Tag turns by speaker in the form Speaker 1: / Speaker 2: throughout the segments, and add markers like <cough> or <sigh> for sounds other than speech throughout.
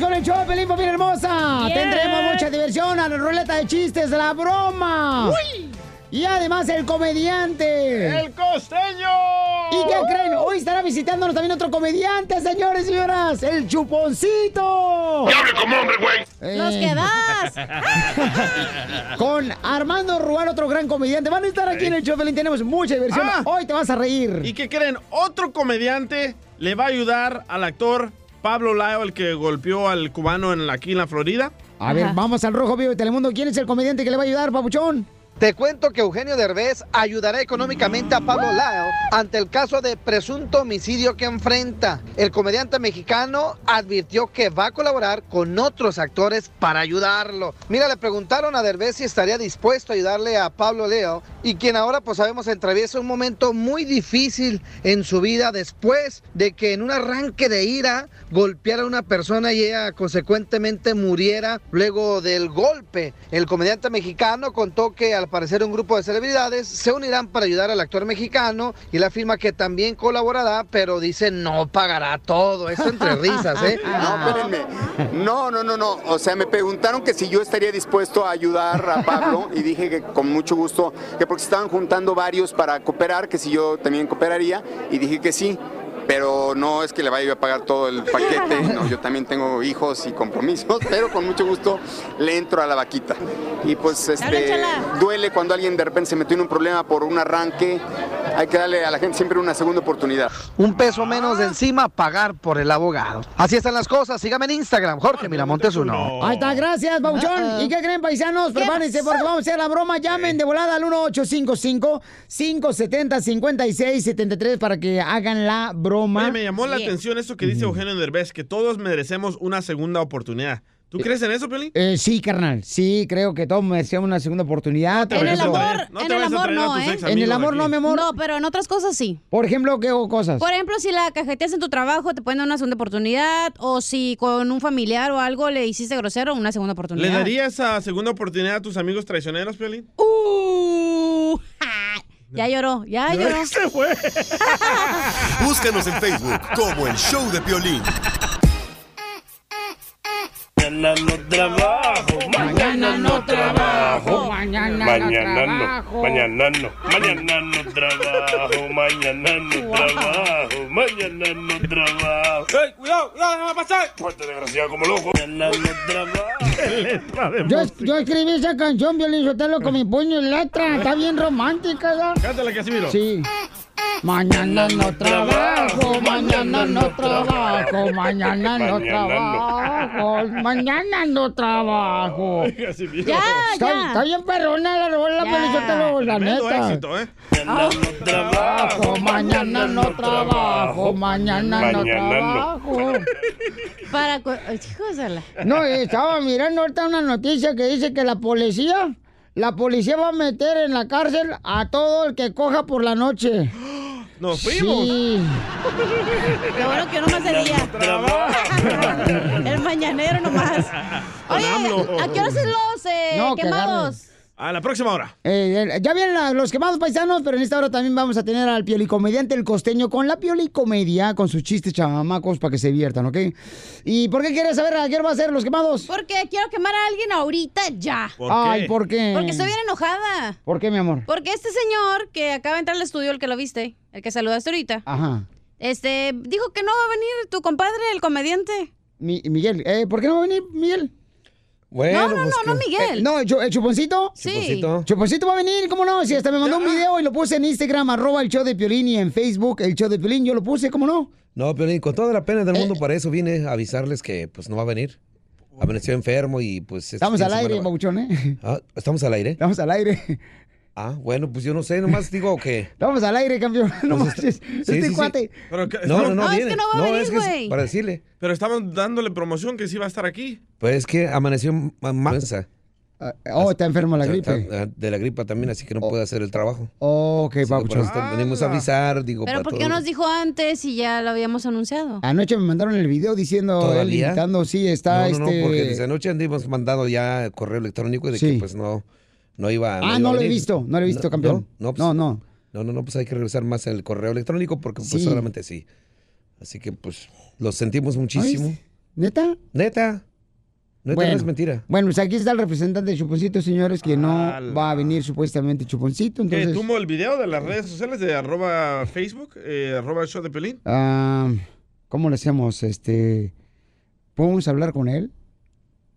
Speaker 1: Con el show, Pelín, familia hermosa.
Speaker 2: Yeah.
Speaker 1: Tendremos mucha diversión a la ruleta de chistes, la broma. Y además el comediante.
Speaker 2: ¡El costeño!
Speaker 1: ¿Y qué creen? Hoy estará visitándonos también otro comediante, señores y señoras. El chuponcito.
Speaker 2: ¡Y hable como hombre, güey!
Speaker 1: Los que das. <laughs> Con Armando Rual, otro gran comediante. Van a estar aquí en el show. Tenemos mucha diversión.
Speaker 2: Ah.
Speaker 1: Hoy te vas a reír.
Speaker 2: ¿Y qué creen? Otro comediante le va a ayudar al actor Pablo Lao, el que golpeó al cubano en la, aquí en la Florida.
Speaker 1: A ver, vamos al Rojo Vivo de Telemundo. ¿Quién es el comediante que le va a ayudar, papuchón?
Speaker 3: Te cuento que Eugenio Derbez ayudará económicamente a Pablo Lao ante el caso de presunto homicidio que enfrenta. El comediante mexicano advirtió que va a colaborar con otros actores para ayudarlo. Mira, le preguntaron a Derbez si estaría dispuesto a ayudarle a Pablo Leo y quien ahora pues sabemos atraviesa un momento muy difícil en su vida después de que en un arranque de ira golpeara a una persona y ella consecuentemente muriera luego del golpe. El comediante mexicano contó que al parecer un grupo de celebridades se unirán para ayudar al actor mexicano y la afirma que también colaborará, pero dice no pagará todo. Eso entre <laughs> risas, ¿eh?
Speaker 4: No, espérenme. No, no, no, no. O sea, me preguntaron que si yo estaría dispuesto a ayudar a Pablo y dije que con mucho gusto, que porque se estaban juntando varios para cooperar, que si yo también cooperaría y dije que sí. Pero no es que le vaya a pagar todo el paquete, no, yo también tengo hijos y compromisos, <laughs> pero con mucho gusto le entro a la vaquita. Y pues este duele cuando alguien de repente se metió en un problema por un arranque, hay que darle a la gente siempre una segunda oportunidad.
Speaker 3: Un peso menos de encima pagar por el abogado. Así están las cosas. Sígame en Instagram, Jorge Miramontes uno.
Speaker 1: Ahí está, gracias, Bauchón. ¿Y qué creen, paisanos? Prepárense porque vamos a hacer la broma. Llamen de volada al 1855-570-5673 para que hagan la broma.
Speaker 2: Oye, me llamó la atención eso que dice Eugenio Derbez, que todos merecemos una segunda oportunidad. ¿Tú crees en eso, Piolín?
Speaker 1: Eh, sí, carnal. Sí, creo que todos merecemos una segunda oportunidad.
Speaker 2: te
Speaker 1: Por
Speaker 2: vayas a
Speaker 1: eso-
Speaker 2: traer- no te
Speaker 5: en el amor no, ¿eh?
Speaker 1: En el amor no, mi amor.
Speaker 5: No, pero en otras cosas sí.
Speaker 1: Por ejemplo, ¿qué cosas?
Speaker 5: Por ejemplo, si la cajeteas en tu trabajo, te pueden dar una segunda oportunidad. O si con un familiar o algo le hiciste grosero, una segunda oportunidad.
Speaker 2: ¿Le darías esa segunda oportunidad a tus amigos traicioneros, Piolín?
Speaker 5: Uh, ya lloró, ya lloró. <laughs>
Speaker 2: Se fue.
Speaker 6: Búscanos en Facebook como el Show de Piolín.
Speaker 7: Mañana no trabajo, mañana no trabajo,
Speaker 1: mañana
Speaker 7: mañana no, mañana no, mañana no trabajo, mañana no trabajo, mañana no trabajo. ¡Ey, cuidado, cuidado, déjame pasar! Fuerte desgraciado como loco. Mañana no trabajo. <laughs>
Speaker 1: Yo, yo escribí esa canción, Violín Sotelo, con mi puño y letra. Está bien romántica, ¿ya?
Speaker 2: Cántala, Casimiro.
Speaker 1: Sí. Mañana no trabajo, mañana no trabajo, mañana no trabajo, mañana no trabajo.
Speaker 5: Ya,
Speaker 1: Está,
Speaker 5: ya.
Speaker 1: está bien perrona la rola, Sotelo, la neta.
Speaker 2: éxito, ¿eh?
Speaker 7: Mañana no
Speaker 1: Trabajo, mañana no trabajo, mañana no trabajo.
Speaker 5: Para. la-
Speaker 1: No, estaba mirando ahorita una noticia que dice que la policía, la policía va a meter en la cárcel a todo el que coja por la noche. <gasps>
Speaker 2: Nos fuimos.
Speaker 1: Sí.
Speaker 5: Lo bueno que yo nomás de día. <laughs> El mañanero nomás. Oye. ¿a qué hora hacen los eh,
Speaker 1: No, que
Speaker 5: quemados?
Speaker 2: A la próxima hora.
Speaker 1: Eh, eh, ya vienen la- los quemados paisanos, pero en esta hora también vamos a tener al piolicomediante El Costeño con la piolicomedia, con sus chistes chamacos para que se diviertan, ¿ok? ¿Y por qué quieres saber a qué hora va a ser los quemados?
Speaker 5: Porque quiero quemar a alguien ahorita ya.
Speaker 2: ¿Por
Speaker 1: Ay,
Speaker 2: qué?
Speaker 1: ¿por qué?
Speaker 5: Porque estoy bien enojada.
Speaker 1: ¿Por qué, mi amor?
Speaker 5: Porque este señor que acaba de entrar al estudio, el que lo viste, el que saludaste ahorita,
Speaker 1: Ajá.
Speaker 5: este, dijo que no va a venir tu compadre, el comediante.
Speaker 1: Mi- Miguel, eh, ¿por qué no va a venir Miguel?
Speaker 8: Bueno,
Speaker 5: no, no,
Speaker 8: pues
Speaker 5: no, no, Miguel.
Speaker 1: Eh, no, el, chu- el chuponcito.
Speaker 5: sí.
Speaker 8: Chuponcito.
Speaker 1: Chuponcito va a venir, ¿cómo no? Si hasta me mandó un video y lo puse en Instagram, arroba el show de Piolín y en Facebook, el show de Piolín, yo lo puse, ¿cómo no?
Speaker 8: No, pero con toda la pena del mundo
Speaker 1: Eh.
Speaker 8: para eso vine a avisarles que pues no va a venir. Amaneció enfermo y pues...
Speaker 1: Estamos al aire, Mauchón, ¿eh?
Speaker 8: Ah, ¿Estamos al aire?
Speaker 1: Estamos al aire.
Speaker 8: Ah, bueno, pues yo no sé, nomás digo que... <laughs>
Speaker 1: Estamos al aire, campeón. <laughs> No
Speaker 8: Pues sí,
Speaker 1: Este
Speaker 8: sí, sí.
Speaker 2: Pero, que-
Speaker 8: No, no, no,
Speaker 5: No, es
Speaker 8: viene.
Speaker 5: que no va a venir,
Speaker 8: es que es
Speaker 5: güey.
Speaker 8: para decirle.
Speaker 2: pero estaban dándole promoción que sí va a estar aquí.
Speaker 8: Pues es que amaneció ma- ma-
Speaker 1: Ah, oh, está enfermo la gripe.
Speaker 8: está- de la gripa también, así que no puede hacer el trabajo.
Speaker 1: Oh, ok,
Speaker 8: que
Speaker 1: papuchón.
Speaker 8: venimos a avisar, digo,
Speaker 5: Pero ¿por qué nos dijo antes y ya lo habíamos anunciado?
Speaker 1: Anoche me mandaron el video diciendo,
Speaker 8: ¿Todavía?
Speaker 1: invitando, sí, está
Speaker 8: no, no,
Speaker 1: este...
Speaker 8: no, porque desde anoche hemos mandado ya correo electrónico de
Speaker 1: Sí.
Speaker 8: que pues no, no iba
Speaker 1: Ah,
Speaker 8: iba
Speaker 1: no
Speaker 8: a
Speaker 1: lo he visto, no lo he visto, campeón.
Speaker 8: No, pues,
Speaker 1: No, no.
Speaker 8: No, no, no, pues hay que revisar más el correo electrónico porque pues
Speaker 1: Sí.
Speaker 8: solamente sí. Así que pues lo sentimos muchísimo.
Speaker 1: Ay, ¿Neta?
Speaker 8: Neta. Neta,
Speaker 1: Bueno.
Speaker 8: no es mentira.
Speaker 1: Bueno, pues aquí está el representante de Chuponcito, señores, que no va a venir supuestamente Chuponcito,
Speaker 2: ¿Qué,
Speaker 1: entonces...
Speaker 2: ¿Tumo el video de las redes sociales de arroba Facebook, eh, arroba el show de Pelín?
Speaker 1: Ah, ¿Cómo le hacemos? Este... ¿Podemos hablar con él?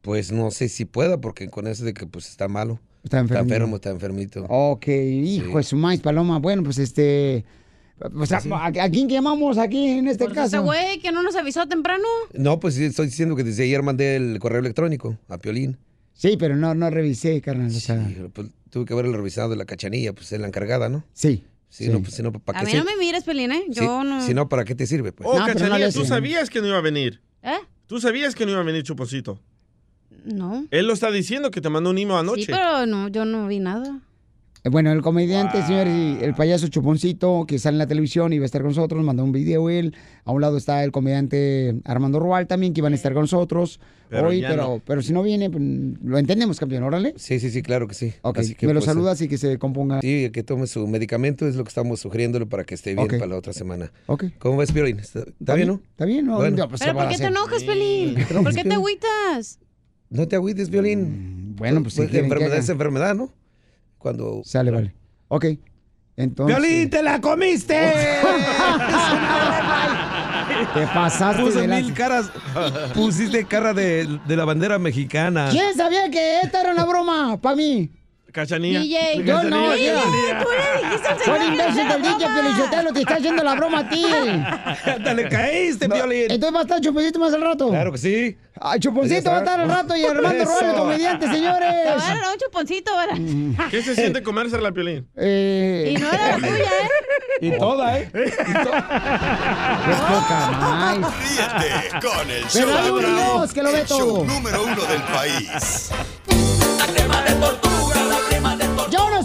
Speaker 8: Pues no sé si pueda porque con eso de que pues está malo.
Speaker 1: Está enfermo.
Speaker 8: Está enfermo, está enfermito.
Speaker 1: Ok, hijo de su maíz, Paloma. Bueno, pues este... Pues, a, a- ¿a quién llamamos aquí en este
Speaker 5: Pues ese
Speaker 1: caso?
Speaker 5: güey que no nos avisó temprano.
Speaker 8: No, pues sí, estoy diciendo que desde ayer mandé el correo electrónico a Piolín.
Speaker 1: Sí, pero no, no revisé, carnal. O sea,
Speaker 8: Híjole, pues, tuve que haberlo revisado de la cachanilla, pues es la encargada, ¿no?
Speaker 1: sí.
Speaker 8: Sí,
Speaker 1: sí.
Speaker 8: no, pues si no, ¿para
Speaker 5: A
Speaker 8: qué
Speaker 5: mí no me mires, Pelín, ¿eh?
Speaker 8: si-
Speaker 5: Yo no...
Speaker 8: Si no, ¿para qué te sirve? Pues?
Speaker 2: Oh,
Speaker 1: No, pero no
Speaker 2: Cachanilla, tú sabías que no iba a venir.
Speaker 5: ¿Eh?
Speaker 2: Tú sabías que no iba a venir Chuponcito.
Speaker 5: No.
Speaker 2: Él lo está diciendo que te mandó un email anoche.
Speaker 5: Sí, pero no, yo no vi nada.
Speaker 1: Eh, Bueno, el comediante, señores, y el payaso Chuponcito, que sale en la televisión y va a estar con nosotros, mandó un video él. A un lado está el comediante Armando Rual también, que iban a estar con nosotros
Speaker 2: Pero
Speaker 1: hoy, pero,
Speaker 2: no.
Speaker 1: pero si no viene, pues, lo entendemos, campeón, órale.
Speaker 8: Sí, sí, sí, claro que sí.
Speaker 1: Ok,
Speaker 8: Así que,
Speaker 1: me lo
Speaker 8: pues,
Speaker 1: saludas y que se componga.
Speaker 8: Sí, que tome su medicamento, es lo que estamos sugiriéndole para que esté bien para la otra semana.
Speaker 1: Ok.
Speaker 8: ¿Cómo ves, Piolín? ¿Está, está bien, no?
Speaker 1: ¿Está bien? No,
Speaker 8: Bueno.
Speaker 1: No, pues,
Speaker 5: ¿Pero
Speaker 1: ¿qué va
Speaker 5: por qué te enojas, Pelín? ¿Por ¿qué? te agüitas?
Speaker 8: No te agüites, Violín.
Speaker 1: Bueno, pues si
Speaker 8: Pues,
Speaker 1: que
Speaker 8: enfermedad es enfermedad, ¿no? Cuando...
Speaker 1: Sale, vale. Ok. Entonces.
Speaker 8: ¡Violín, te la comiste! <laughs>
Speaker 1: Te pasaste
Speaker 8: Puso
Speaker 1: de
Speaker 8: mil caras. Pusiste cara de, de la bandera mexicana.
Speaker 1: ¿Quién sabía que esta era una broma para mí?
Speaker 2: Cachanilla.
Speaker 5: DJ,
Speaker 1: Yo no,
Speaker 5: señor
Speaker 1: el
Speaker 5: que
Speaker 1: imbécil del DJ
Speaker 5: broma.
Speaker 1: Pelichotelo, te está haciendo la broma a ti. <laughs>
Speaker 8: ¡Te le caíste,
Speaker 1: No,
Speaker 8: Violín!
Speaker 1: Entonces va a estar Chuponcito más al rato.
Speaker 8: Claro que sí.
Speaker 1: Ay, Chuponcito va a estar al rato y Armando el comediante,
Speaker 5: Te
Speaker 1: señores.
Speaker 5: va a dar un chuponcito, ¿verdad?
Speaker 2: ¿Qué se siente comerse la Piolín?
Speaker 1: Eh,
Speaker 5: Y no era la tuya, ¿eh?
Speaker 8: Y toda, ¿eh? <laughs>
Speaker 1: qué poca madre.
Speaker 6: Ríete con el
Speaker 1: Pero
Speaker 6: show de Piolín,
Speaker 1: Dios que lo ve
Speaker 6: el show
Speaker 1: todo.
Speaker 6: número uno del país.
Speaker 1: Yo no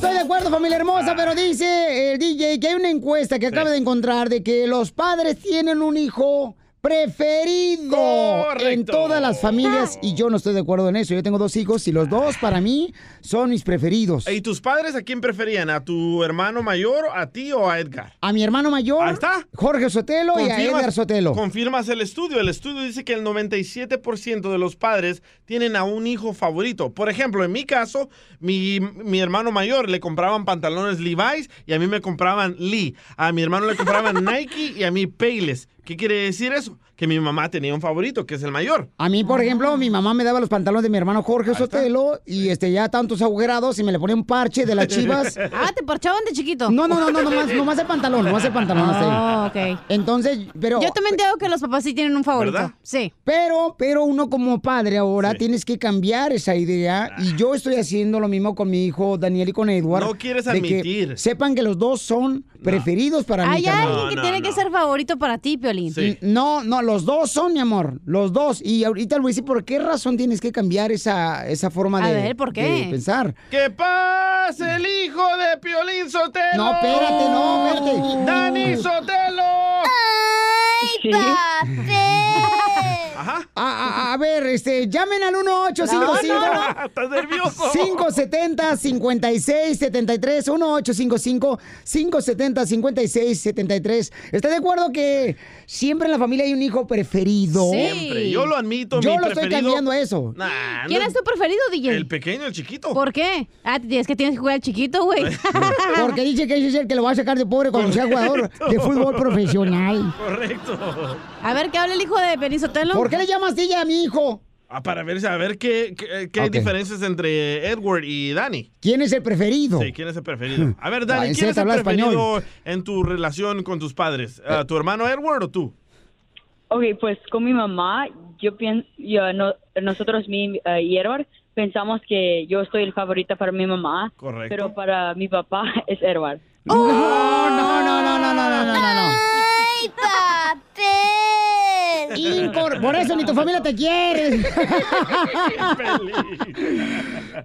Speaker 1: estoy de acuerdo, familia hermosa, pero dice el DJ que hay una encuesta que acaba de encontrar de que los padres tienen un hijo preferido
Speaker 2: Correcto.
Speaker 1: en todas las familias y yo no estoy de acuerdo en eso. Yo tengo dos hijos y los dos para mí son mis preferidos.
Speaker 2: ¿Y tus padres a quién preferían? ¿A tu hermano mayor, a ti o a Edgar?
Speaker 1: A mi hermano mayor,
Speaker 2: Ahí está.
Speaker 1: Jorge Sotelo y a Edgar Sotelo.
Speaker 2: confirmas el estudio. El estudio dice que el 97% de los padres tienen a un hijo favorito. Por ejemplo, en mi caso, mi, mi hermano mayor le compraban pantalones Levi's y a mí me compraban Lee. A mi hermano le compraban <laughs> Nike y a mí Payless. ¿Qué quiere decir eso? Que mi mamá tenía un favorito, que es el mayor.
Speaker 1: A mí, por ejemplo, mi mamá me daba los pantalones de mi hermano Jorge Sotelo y este ya tantos agujerados y me le ponía un parche de las chivas. <laughs>
Speaker 5: Ah, ¿te parchaban de chiquito?
Speaker 1: No, no, no, no, nomás, nomás el pantalón, nomás el pantalón. hasta ahí.
Speaker 5: Oh, ok.
Speaker 1: Entonces, pero...
Speaker 5: Yo también tengo que los papás sí tienen un favorito.
Speaker 2: ¿Verdad?
Speaker 5: Sí.
Speaker 1: Pero, pero uno como padre ahora
Speaker 2: Sí.
Speaker 1: tienes que cambiar esa idea y yo estoy haciendo lo mismo con mi hijo Daniel y con Edward.
Speaker 2: No quieres
Speaker 1: que
Speaker 2: admitir.
Speaker 1: sepan que los dos son preferidos para mí.
Speaker 5: Hay alguien que
Speaker 2: No,
Speaker 5: tiene
Speaker 2: no,
Speaker 5: que
Speaker 2: no.
Speaker 5: ser favorito para ti, Piolín.
Speaker 2: Sí.
Speaker 1: No, no, los dos son, mi amor, los dos. Y ahorita le voy a decir por qué razón tienes que cambiar esa, esa forma
Speaker 5: A
Speaker 1: de,
Speaker 5: ver, ¿por qué?
Speaker 1: de pensar.
Speaker 2: ¡Que pase el hijo de Piolín Sotelo!
Speaker 1: No, espérate, no, espérate.
Speaker 2: ¡Dani Sotelo! Ajá.
Speaker 1: A, a- a ver, este, llamen al 1855
Speaker 2: ¡Estás nervioso!
Speaker 1: 570 56 73 1855 570 56 73 ¿Está de acuerdo que siempre en la familia hay un hijo preferido?
Speaker 2: Siempre. Yo lo admito,
Speaker 1: Yo
Speaker 2: mi
Speaker 1: lo estoy cambiando a eso.
Speaker 2: Nah,
Speaker 5: ¿Quién
Speaker 2: no-
Speaker 5: es tu preferido, DJ?
Speaker 2: El pequeño, el chiquito.
Speaker 5: ¿Por qué? Ah, es que tienes que jugar al chiquito, güey. <laughs>
Speaker 1: Porque dice que ese es el que lo va a sacar de pobre cuando sea jugador de fútbol profesional.
Speaker 2: Correcto.
Speaker 5: A ver, ¿qué habla el hijo de Sotelo?
Speaker 1: ¿Por qué le llamas pastilla a mi hijo.
Speaker 2: Ah, para ver, saber qué, qué,
Speaker 1: eh,
Speaker 2: diferencias entre Edward y Dani.
Speaker 1: ¿Quién es el preferido?
Speaker 2: Sí, ¿quién es el preferido? A ver, Dani, <laughs> ¿quién es el preferido
Speaker 1: español?
Speaker 2: en tu relación con tus padres? Eh. ¿Tu hermano Edward o tú?
Speaker 9: Ok, pues con mi mamá, yo pienso, yo, no, nosotros, mi eh, y Edward, pensamos que yo soy el favorito para mi mamá.
Speaker 2: Correcto.
Speaker 9: Pero para mi papá <laughs> es Edward.
Speaker 1: No, no, no, no, no, no, no. no.
Speaker 10: ¡Ay, papel!
Speaker 1: incor- Por eso ni tu familia te quiere.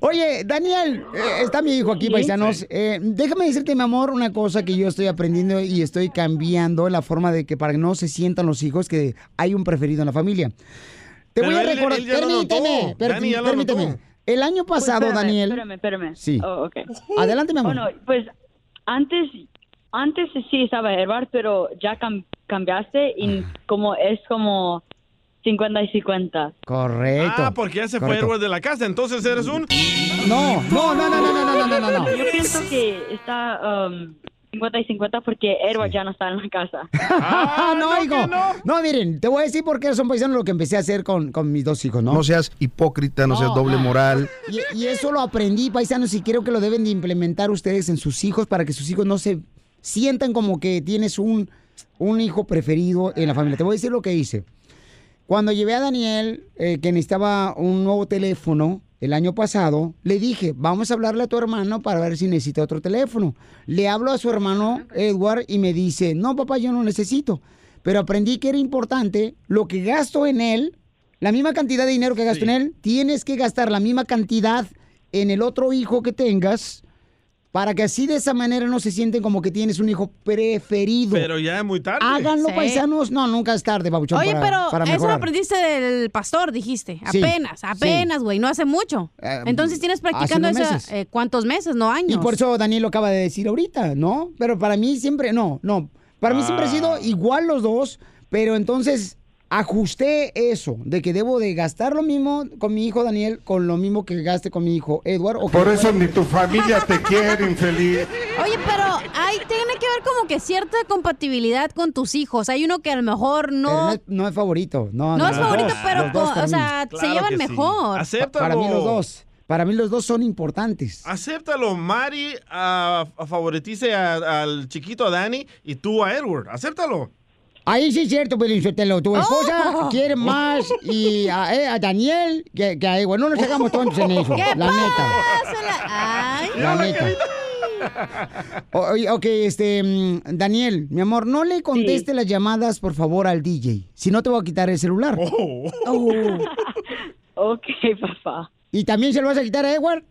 Speaker 1: Oye, Daniel, eh, está mi hijo aquí,
Speaker 10: Sí.
Speaker 1: paisanos. Eh, déjame decirte, mi amor, una cosa que yo estoy aprendiendo y estoy cambiando la forma de que para que no se sientan los hijos que hay un preferido en la familia. Te
Speaker 2: Pero
Speaker 1: voy a recordar.
Speaker 2: él
Speaker 1: Permíteme, per-
Speaker 2: Dani
Speaker 1: permíteme. El año
Speaker 9: Pues,
Speaker 1: pasado,
Speaker 9: espérame,
Speaker 1: Daniel.
Speaker 9: Espérame, espérame.
Speaker 1: Sí.
Speaker 9: Oh, ok.
Speaker 1: Adelante, mi amor.
Speaker 9: Bueno, pues antes, antes sí estaba Edward, pero ya cam- cambiaste y como es como 50 y 50.
Speaker 1: Correcto.
Speaker 2: Ah, porque ya se fue. Edward de la casa, entonces eres un...
Speaker 1: No, no, no, no, no, no, no, no, no, no.
Speaker 9: Yo pienso que está um, 50 y 50 porque Edward ya no está en la casa.
Speaker 1: Ah, <laughs> no, hijo. No. miren, te voy a decir por qué son paisanos lo que empecé a hacer con, con mis dos hijos, ¿no?
Speaker 11: No seas hipócrita, no, seas doble moral.
Speaker 1: Y, y eso lo aprendí, paisanos, y creo que lo deben de implementar ustedes en sus hijos para que sus hijos no se sientan como que tienes un, un hijo preferido en la familia. Te voy a decir lo que hice. Cuando llevé a Daniel, eh, que necesitaba un nuevo teléfono el año pasado, le dije, vamos a hablarle a tu hermano para ver si necesita otro teléfono. Le hablo a su hermano Edward y me dice, no, papá, yo no necesito. Pero aprendí que era importante lo que gasto en él, la misma cantidad de dinero que gasto en él, tienes que gastar la misma cantidad en el otro hijo que tengas para que así de esa manera no se sienten como que tienes un hijo preferido.
Speaker 2: Pero ya es muy tarde.
Speaker 1: Háganlo,
Speaker 5: Sí.
Speaker 1: paisanos. No, nunca es tarde, babuchón.
Speaker 5: Oye,
Speaker 1: para-
Speaker 5: pero
Speaker 1: para
Speaker 5: eso lo aprendiste del pastor, dijiste. Apenas,
Speaker 1: sí.
Speaker 5: apenas, güey, no hace mucho.
Speaker 1: Eh,
Speaker 5: Entonces tienes practicando eso,
Speaker 1: meses.
Speaker 5: eh, ¿cuántos meses? No años.
Speaker 1: Y por eso Daniel lo acaba de decir ahorita, ¿no? Pero para mí siempre, no, no. Para mí siempre ha sido
Speaker 2: Ah.
Speaker 1: igual los dos, pero entonces ajusté eso, de que debo de gastar lo mismo con mi hijo Daniel, con lo mismo que gaste con mi hijo Edward. o que
Speaker 12: Por eso ni tu familia te quiere, infeliz.
Speaker 5: Oye, pero hay, tiene que ver como que cierta compatibilidad con tus hijos. Hay uno que a lo mejor
Speaker 1: Pero
Speaker 5: no...
Speaker 1: no, es, no es favorito, no.
Speaker 5: No es favorito,
Speaker 1: dos,
Speaker 5: pero o sea, se llevan
Speaker 2: sí.
Speaker 5: mejor.
Speaker 2: Acéptalo.
Speaker 1: Para mí los dos, para mí los dos son importantes.
Speaker 2: Acéptalo, Mari a- favoritice a- al chiquito Dani y tú a Edward. Acéptalo.
Speaker 1: Ahí sí es cierto, Pelinchotelo. Tu esposa
Speaker 5: Oh.
Speaker 1: quiere más y a, eh, a Daniel que, que a Edward. No nos hagamos tontos en eso,
Speaker 5: ¿Qué
Speaker 1: la neta.
Speaker 5: pasa? Ay.
Speaker 1: La neta. O- ok, este, mm, Daniel, mi amor, no le conteste las llamadas, por favor, al DJ. Si no, te voy a quitar el celular.
Speaker 2: Oh.
Speaker 9: Ok, papá.
Speaker 1: ¿Y también se lo vas a quitar a Edward?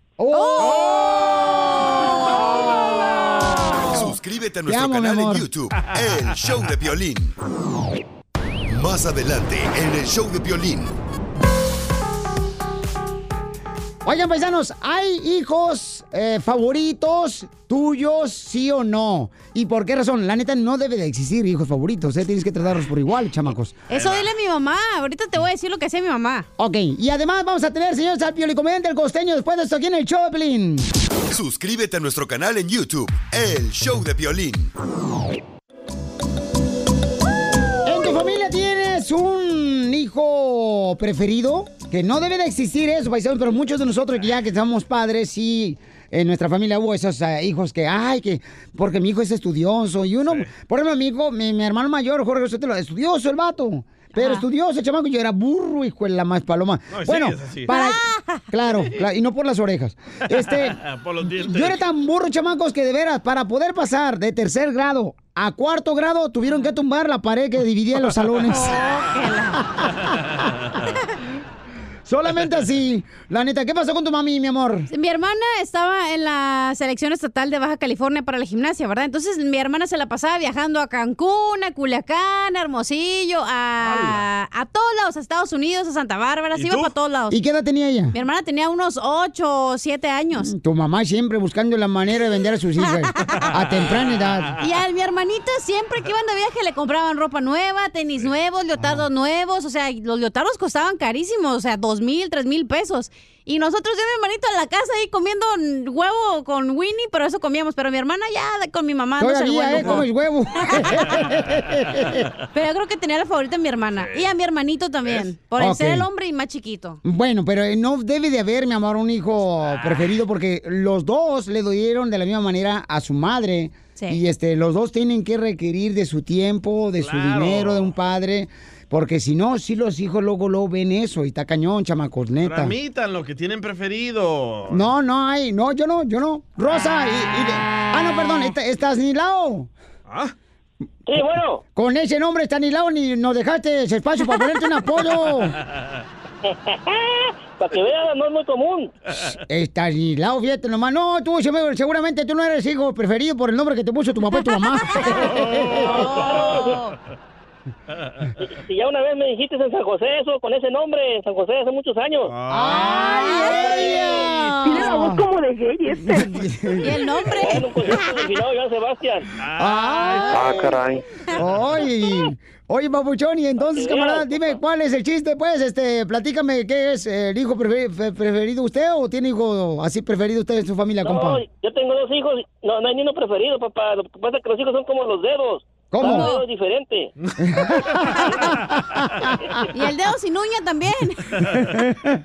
Speaker 6: Suscríbete a nuestro
Speaker 1: amo,
Speaker 6: canal en. YouTube, El Show de Violín. Más adelante, en el Show de Violín.
Speaker 1: Oigan, paisanos, ¿hay hijos eh, favoritos tuyos, sí o no? ¿Y por qué razón? La neta, no debe de existir hijos favoritos, ¿eh? Tienes que tratarlos por igual, chamacos.
Speaker 5: Eso dile a mi mamá. Ahorita te voy a decir lo que hacía mi mamá.
Speaker 1: Ok, y además vamos a tener, señores, al piolicomediante El Costeño después de esto aquí en el Choplin.
Speaker 6: Suscríbete a nuestro canal en YouTube, El Show de Violín.
Speaker 1: ¿En tu familia tienes un hijo preferido? Que no debe de existir eso, paisanos, pero muchos de nosotros que ya que somos padres, sí, en nuestra familia hubo esos eh, hijos que, ay, que, porque mi hijo es estudioso. Y uno, por ejemplo, mi hijo, mi, mi hermano mayor, Jorge Sotelo, estudioso el vato. Pero estudioso, chamaco, yo era burro, hijo de la más paloma.
Speaker 2: No,
Speaker 1: bueno, para, <laughs> claro, claro, y no por las orejas. Este, <laughs>
Speaker 2: Por los dientes.
Speaker 1: yo era tan burro, chamacos, que de veras, para poder pasar de tercer grado a cuarto grado, tuvieron que tumbar la pared que dividía los salones. <laughs> Solamente <laughs> así. La neta, ¿qué pasó con tu mami, mi amor?
Speaker 5: Mi hermana estaba en la selección estatal de Baja California para la gimnasia, ¿verdad? Entonces mi hermana se la pasaba viajando a Cancún, a Culiacán, a Hermosillo, a, a todos lados, a Estados Unidos, a Santa Bárbara, se
Speaker 1: ¿Y
Speaker 5: iba para todos lados.
Speaker 1: ¿Y qué edad tenía ella?
Speaker 5: Mi hermana tenía unos 8 o 7 años.
Speaker 1: Tu mamá siempre buscando la manera de vender a sus hijas a temprana edad.
Speaker 5: Y a mi hermanita siempre que iban de viaje le compraban ropa nueva, tenis nuevos, leotardos nuevos. O sea, los leotardos costaban carísimos, o sea, dos mil, tres mil pesos. Y nosotros, yo y mi hermanito en la casa ahí comiendo huevo con Winnie, pero eso comíamos. Pero mi hermana ya de- con mi mamá no
Speaker 1: Todavía, ¿eh? Huevo. <laughs>
Speaker 5: Pero yo creo que tenía la favorita a mi hermana. Y a mi hermanito también. Por el ser el hombre y más chiquito.
Speaker 1: Bueno, pero eh, no debe de haber, mi amor, un hijo preferido porque los dos le dieron de la misma manera a su madre. Y este, los dos tienen que requerir de su tiempo, de su dinero, de un padre. Porque si no, si los hijos luego lo ven eso y está cañón, chamacos, neta.
Speaker 2: Tramitan lo que tienen preferido.
Speaker 1: No, no hay, no, yo no, yo no. Rosa, y, y- ah, no, perdón, está- estás ni lao.
Speaker 2: ¿Ah?
Speaker 10: Sí, bueno.
Speaker 1: Con ese nombre, Stanislao, ni nos dejaste ese espacio para ponerte un apodo. <laughs>
Speaker 10: Para que veas, no es muy común.
Speaker 1: Stanislao, fíjate nomás. No, tú se- seguramente tú no eres hijo preferido por el nombre que te puso tu papá y tu mamá. <laughs> <laughs>
Speaker 10: Si ya una vez me dijiste en San José eso, con ese nombre, en San José hace muchos años.
Speaker 1: ¡Ay, ella!
Speaker 10: Tiene la voz como de gay <laughs>
Speaker 5: ¿Y el nombre?
Speaker 10: En un concierto final, Joan Sebastián.
Speaker 1: Ah,
Speaker 10: caray.
Speaker 1: Oye, oye, papuchón, y entonces, camarada, dime, ¿cuál es el chiste? Pues, este, platícame, ¿qué es el hijo prefe- fe- preferido usted o tiene hijo así preferido usted en su familia,
Speaker 10: No,
Speaker 1: compa?
Speaker 10: yo tengo dos hijos, no, no hay ni uno preferido, papá. Lo que pasa es que los hijos son como los dedos.
Speaker 1: ¿Cómo?
Speaker 10: Cada dedo es diferente. <laughs>
Speaker 5: Y el dedo sin uña también.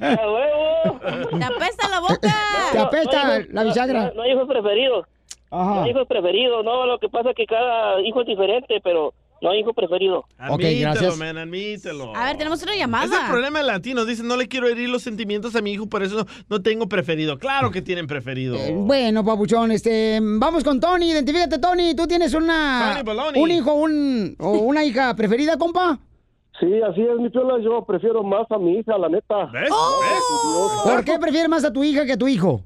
Speaker 10: ¡A huevo!
Speaker 5: Te apesta la boca.
Speaker 1: Te apesta
Speaker 10: no hijos-
Speaker 1: la bisagra.
Speaker 10: No, no hay hijos preferidos.
Speaker 1: Ajá.
Speaker 10: No hay hijos preferidos, no. Lo que pasa es que cada hijo es diferente, pero no hay hijo preferido.
Speaker 2: Admítelo, man, admítelo.
Speaker 5: A ver, tenemos una llamada.
Speaker 2: Es el problema de latinos. Dicen, no le quiero herir los sentimientos a mi hijo, por eso no, no tengo preferido. Claro que tienen preferido.
Speaker 1: Eh, Bueno, papuchón, este, vamos con Tony, identifícate, Tony, ¿tú tienes una, un hijo un, o una hija preferida, compa?
Speaker 13: Sí, así es, mi piola. Yo prefiero más a mi hija, la neta.
Speaker 2: ¿Ves?
Speaker 1: ¿Por qué prefieres más a tu hija que a tu hijo?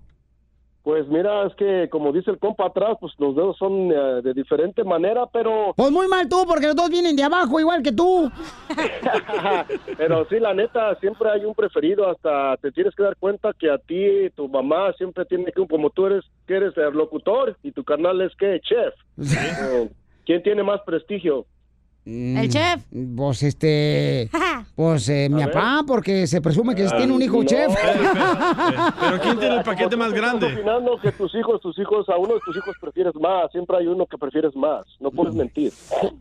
Speaker 13: Pues mira, es que como dice el compa atrás, pues los dedos son eh, de diferente manera, pero
Speaker 1: Pues muy mal tú, porque los dos vienen de abajo, igual que tú. <laughs>
Speaker 13: pero sí, la neta, siempre hay un preferido. Hasta te tienes que dar cuenta que a ti, tu mamá, siempre tiene que, como tú eres, que eres el locutor y tu carnal es que chef. Eh, ¿Quién tiene más prestigio?
Speaker 5: El chef.
Speaker 1: Pues este, <laughs> pues eh, mi
Speaker 13: ver.
Speaker 1: papá, porque se presume que tiene un hijo
Speaker 13: no.
Speaker 1: chef. <laughs>
Speaker 2: Pero ¿quién tiene el paquete más grande?
Speaker 13: opinando que tus hijos, tus hijos, a uno de tus hijos prefieres más. Siempre hay uno que prefieres más. No puedes mentir.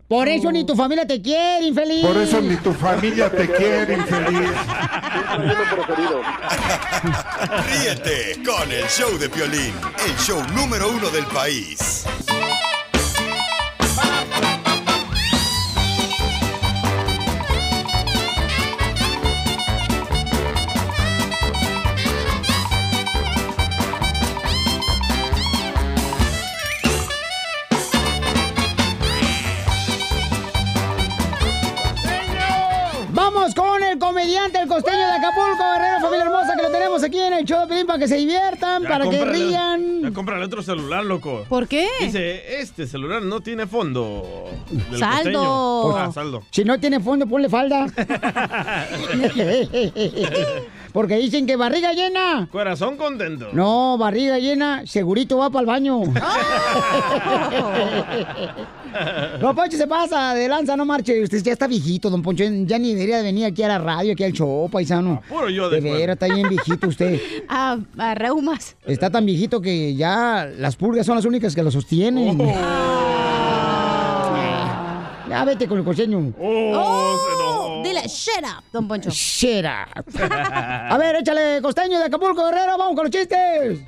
Speaker 1: Por eso ni tu familia te quiere, infeliz.
Speaker 12: Por eso ni tu familia te quiere, infeliz.
Speaker 6: Ríete con el show de Piolín, el show número uno del país.
Speaker 1: Vamos con el comediante, el costeño de Acapulco, Guerrero, familia hermosa, que lo tenemos aquí en el show de para que se diviertan,
Speaker 2: Ya
Speaker 1: para que rían.
Speaker 2: Ya cómprale otro celular, loco.
Speaker 5: ¿Por qué?
Speaker 2: Dice, este celular no tiene fondo. del
Speaker 5: Saldo.
Speaker 2: costeño. Ah, saldo.
Speaker 1: Si no tiene fondo, ponle falda. <laughs> <laughs> Porque dicen que barriga llena.
Speaker 2: Corazón contento.
Speaker 1: No, barriga llena, segurito va para el baño. <laughs> No, Poncho se pasa de lanza, no marche. Usted ya está viejito, don Poncho. Ya ni debería de venir aquí a la radio, aquí al show, paisano.
Speaker 2: puro yo
Speaker 1: De veras, está bien viejito usted. <laughs>
Speaker 5: A, a reumas.
Speaker 1: Está tan viejito que ya las pulgas son las únicas que lo sostienen. Ya vete con el costeño.
Speaker 5: Oh, dile, shut up, don Poncho.
Speaker 1: Shut up. A ver, échale, costeño de Acapulco, Guerrero, vamos con los chistes.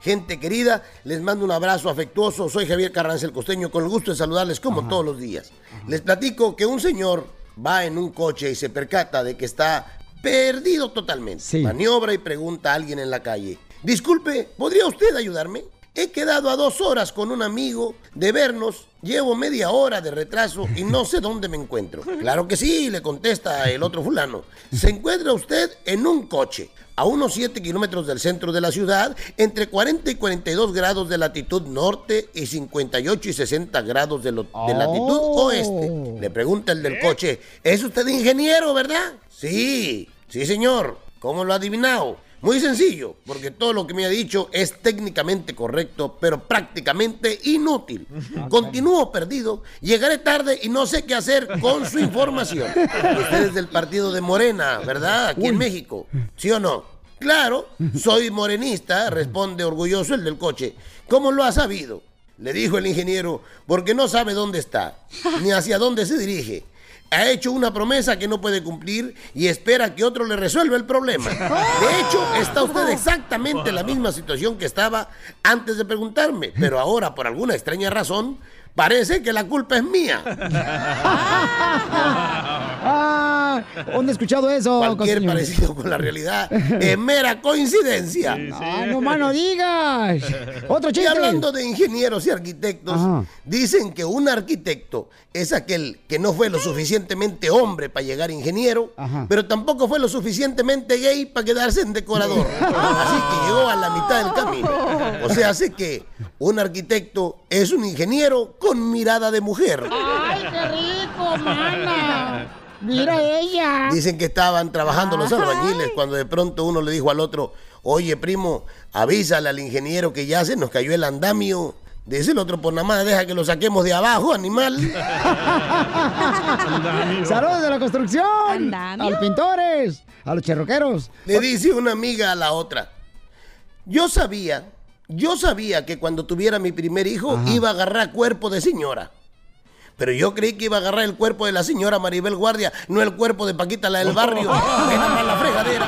Speaker 14: Gente querida, les mando un abrazo afectuoso. Soy Javier Carranza el Costeño, con el gusto de saludarles como todos los días. Les platico que un señor va en un coche y se percata de que está perdido totalmente. Maniobra y pregunta a alguien en la calle. Disculpe, ¿podría usted ayudarme? He quedado a dos horas con un amigo de vernos, llevo media hora de retraso y no sé dónde me encuentro. Claro que sí, le contesta el otro fulano. Se encuentra usted en un coche, a unos 7 kilómetros del centro de la ciudad, entre 40 y 42 grados de latitud norte y 58 y 60 grados de, lo- de latitud oeste. Le pregunta el del coche, ¿es usted ingeniero, verdad? Sí, sí señor. ¿Cómo lo ha adivinado? Muy sencillo, porque todo lo que me ha dicho es técnicamente correcto, pero prácticamente inútil. Continúo perdido, llegaré tarde y no sé qué hacer con su información. Usted es del partido de Morena, ¿verdad? Aquí en México. ¿Sí o no? Claro, soy morenista, responde orgulloso el del coche. ¿Cómo lo ha sabido? Le dijo el ingeniero, porque no sabe dónde está, ni hacia dónde se dirige. Ha hecho una promesa que no puede cumplir y espera que otro le resuelva el problema. De hecho, está usted exactamente en la misma situación que estaba antes de preguntarme, pero ahora, por alguna extraña razón, parece que la culpa es mía. <laughs>
Speaker 1: Ah, <laughs> ¿Dónde he escuchado eso?
Speaker 14: Cualquier
Speaker 1: costeño?
Speaker 14: parecido con la realidad es <laughs> mera coincidencia.
Speaker 1: Ah, no más no digas. Otro
Speaker 14: Y
Speaker 1: chiste.
Speaker 14: hablando de ingenieros y arquitectos,
Speaker 1: Ajá.
Speaker 14: dicen que un arquitecto es aquel que no fue lo suficientemente hombre para llegar ingeniero, pero tampoco fue lo suficientemente gay para quedarse en decorador. <laughs> Así que llegó a la mitad del camino. O sea, hace que un arquitecto es un ingeniero con mirada de mujer.
Speaker 1: ¡Ay, qué rico, mana! Mira ella.
Speaker 14: Dicen que estaban trabajando los albañiles cuando de pronto uno le dijo al otro, oye primo, avísale al ingeniero que ya se nos cayó el andamio. Dice el otro, por nada más deja que lo saquemos de abajo, animal.
Speaker 1: Saludos de la construcción. A los pintores, a los cherroqueros.
Speaker 14: Le dice una amiga a la otra, yo sabía, yo sabía que cuando tuviera mi primer hijo iba a agarrar cuerpo de señora. Pero yo creí que iba a agarrar el cuerpo de la señora Maribel Guardia, no el cuerpo de Paquita, la del barrio. Ve nada más la fregadera.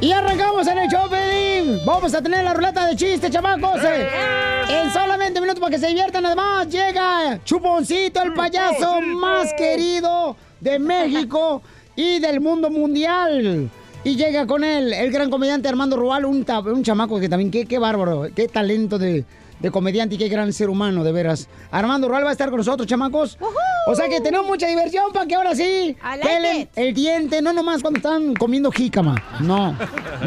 Speaker 1: Y arrancamos en el shopping. Vamos a tener la ruleta de chistes, chamacos. eh. En solamente minutos para que se diviertan. Además, llega Chuponcito, el payaso más querido de México y del mundo mundial. Y llega con él el gran comediante Armando Rual, un, un chamaco que también, qué, qué bárbaro, qué talento de, de comediante y qué gran ser humano, de veras. Armando Rual va a estar con nosotros, chamacos. O sea que tenemos mucha diversión para que ahora sí
Speaker 5: like
Speaker 1: pelen el diente, no nomás cuando están comiendo jícama, no,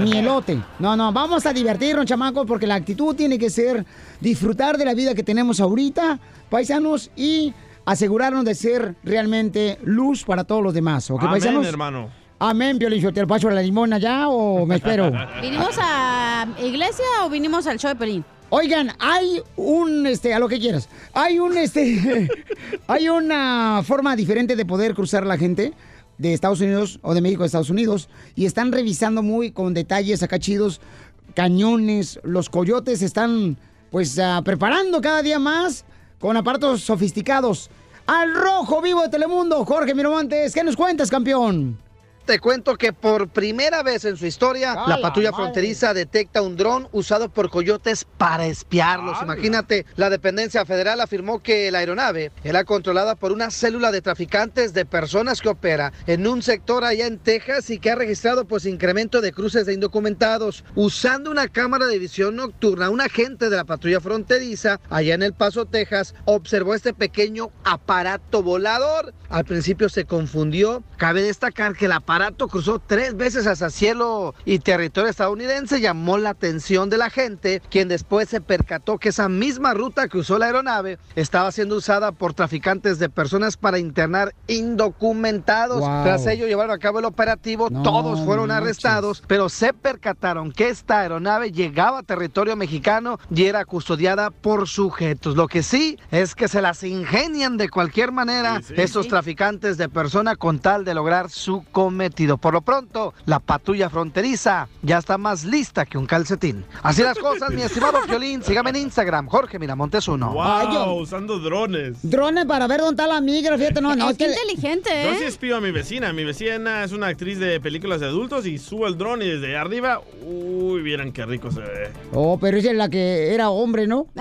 Speaker 1: ni elote. No, no, vamos a divertirnos, chamacos, porque la actitud tiene que ser disfrutar de la vida que tenemos ahorita, paisanos, y asegurarnos de ser realmente luz para todos los demás, ¿ok,
Speaker 2: Amén,
Speaker 1: paisanos?
Speaker 2: hermano.
Speaker 1: Amén, Piolín, ¿te paso a la limona ya o me espero? <laughs>
Speaker 5: ¿Vinimos a iglesia o vinimos al show de Pelín?
Speaker 1: Oigan, hay un, este, a lo que quieras, hay un, este, <laughs> hay una forma diferente de poder cruzar la gente de Estados Unidos o de México a Estados Unidos y están revisando muy con detalles acá chidos, cañones, los coyotes están, pues, ah, preparando cada día más con aparatos sofisticados. Al rojo vivo de Telemundo, Jorge Miramontes, ¿qué nos cuentas, campeón?
Speaker 3: Te cuento que por primera vez en su historia,
Speaker 1: ¡A
Speaker 3: la
Speaker 1: la
Speaker 3: patrulla fronteriza detecta un dron usado por coyotes para espiarlos. Imagínate, la dependencia federal afirmó que la aeronave era controlada por una célula de traficantes de personas que opera en un sector allá en Texas y que ha registrado pues incremento de cruces de indocumentados. Usando una cámara de visión nocturna, un agente de la patrulla fronteriza allá en El Paso, Texas, observó este pequeño aparato volador. Al principio se confundió. Cabe destacar que el aparato cruzó tres veces hacia cielo y territorio estadounidense. Llamó la atención de la gente, quien después se percató que esa misma ruta que usó la aeronave estaba siendo usada por traficantes de personas para internar indocumentados.
Speaker 15: Wow.
Speaker 3: Tras ello llevaron a cabo el operativo.
Speaker 15: No
Speaker 3: Todos fueron
Speaker 15: manches.
Speaker 3: arrestados, pero se percataron que esta aeronave llegaba a territorio mexicano y era custodiada por sujetos. Lo que sí es que se las ingenian de cualquier manera
Speaker 15: Sí, sí.
Speaker 3: esos
Speaker 15: Sí.
Speaker 3: traficantes de persona con tal de lograr su cometido. Por lo pronto, la patrulla fronteriza ya está más lista que un calcetín. Así las cosas, mi estimado Piolín. Sígame en Instagram, Jorge Miramontes 1.
Speaker 2: Wow, usando drones.
Speaker 1: Drones para ver dónde está la migra, fíjate, no, no.
Speaker 5: Es que inteligente,
Speaker 2: Yo
Speaker 5: ¿eh?
Speaker 2: sí espío a mi vecina. Mi vecina es una actriz de películas de adultos y subo el dron y desde arriba, uy, vieran qué rico se ve.
Speaker 1: Oh, pero esa es la que era hombre, ¿no? <laughs>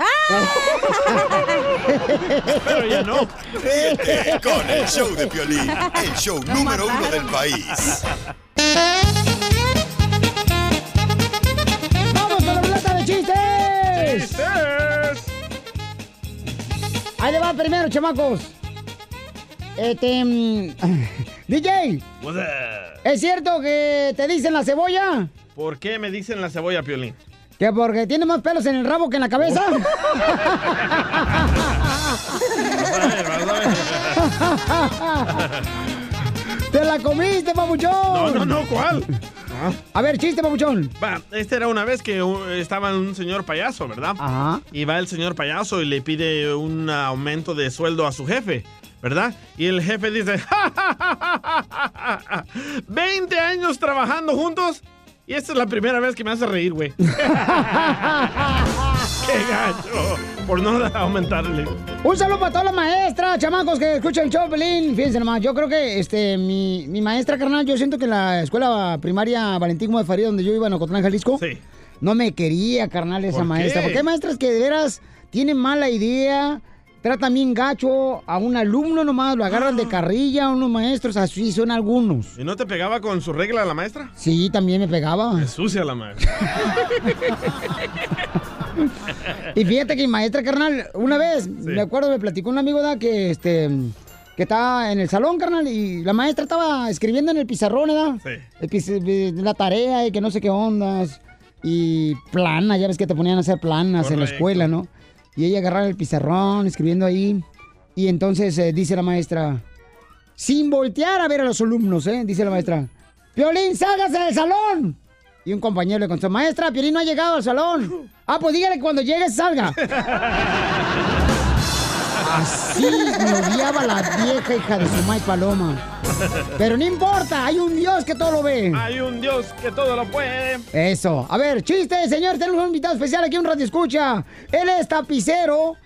Speaker 2: Pero ya no.
Speaker 6: Ríete con el show de Piolín, el show número uno del país.
Speaker 1: ¡Vamos con la ruleta de chistes! Ahí le va primero, chamacos. Este. mm, <laughs> DJ,
Speaker 2: What's up?
Speaker 1: ¿es cierto que te dicen la cebolla?
Speaker 2: ¿Por qué me dicen la cebolla, Piolín?
Speaker 1: ¿Que porque tiene más pelos en el rabo que en la cabeza? <laughs> <laughs> ¡Te la comiste, papuchón!
Speaker 2: No, no, no, ¿cuál?
Speaker 1: A ver, chiste, papuchón.
Speaker 2: Va, esta era una vez que estaba un señor payaso, ¿verdad?
Speaker 1: Ajá.
Speaker 2: Y va el señor payaso y le pide un aumento de sueldo a su jefe, ¿verdad? Y el jefe dice, "Ja, ja, ja, ja, ja, ja, ja. 20 años trabajando juntos y esta es la primera vez que me hace reír, güey. <laughs> ¡Qué gacho! por no aumentarle.
Speaker 1: Un saludo para todas las maestras, chamacos que escuchan el show, Pelín. Fíjense nomás, yo creo que este, mi, mi maestra, carnal, yo siento que en la escuela primaria Valentín de Faría, donde yo iba en Ocotlán, Jalisco, no me quería, carnal, esa
Speaker 2: ¿Por
Speaker 1: maestra.
Speaker 2: qué?
Speaker 1: Porque hay maestras que de veras tienen mala idea, tratan bien gacho a un alumno nomás, lo agarran de carrilla a unos maestros, así son algunos.
Speaker 2: ¿Y no te pegaba con su regla la maestra?
Speaker 1: Sí, también me pegaba.
Speaker 2: Es sucia la maestra. <laughs>
Speaker 1: Y fíjate que mi maestra, carnal, una vez, me acuerdo, me platicó un amigo da que este que estaba en el salón, carnal, y la maestra estaba escribiendo en el pizarrón, ¿verdad?
Speaker 2: Sí.
Speaker 1: Eh, la tarea y que no sé qué ondas. Y plana, ya ves que te ponían a hacer planas en la escuela, ¿no? Y ella agarraba el pizarrón, escribiendo ahí. Y entonces eh, dice la maestra, sin voltear a ver a los alumnos, ¿eh? Dice la maestra, Piolín, sálgase del salón. Y un compañero le contestó, maestra, Piolín no ha llegado al salón. <laughs> Ah, pues dígale que cuando llegue salga. Así me odiaba la vieja hija de su May Paloma. Pero no importa, hay un Dios que todo lo ve.
Speaker 2: Hay un Dios que todo lo puede.
Speaker 1: Eso. A ver, chiste, señor. Tenemos un invitado especial aquí, un radio escucha. Él es tapicero.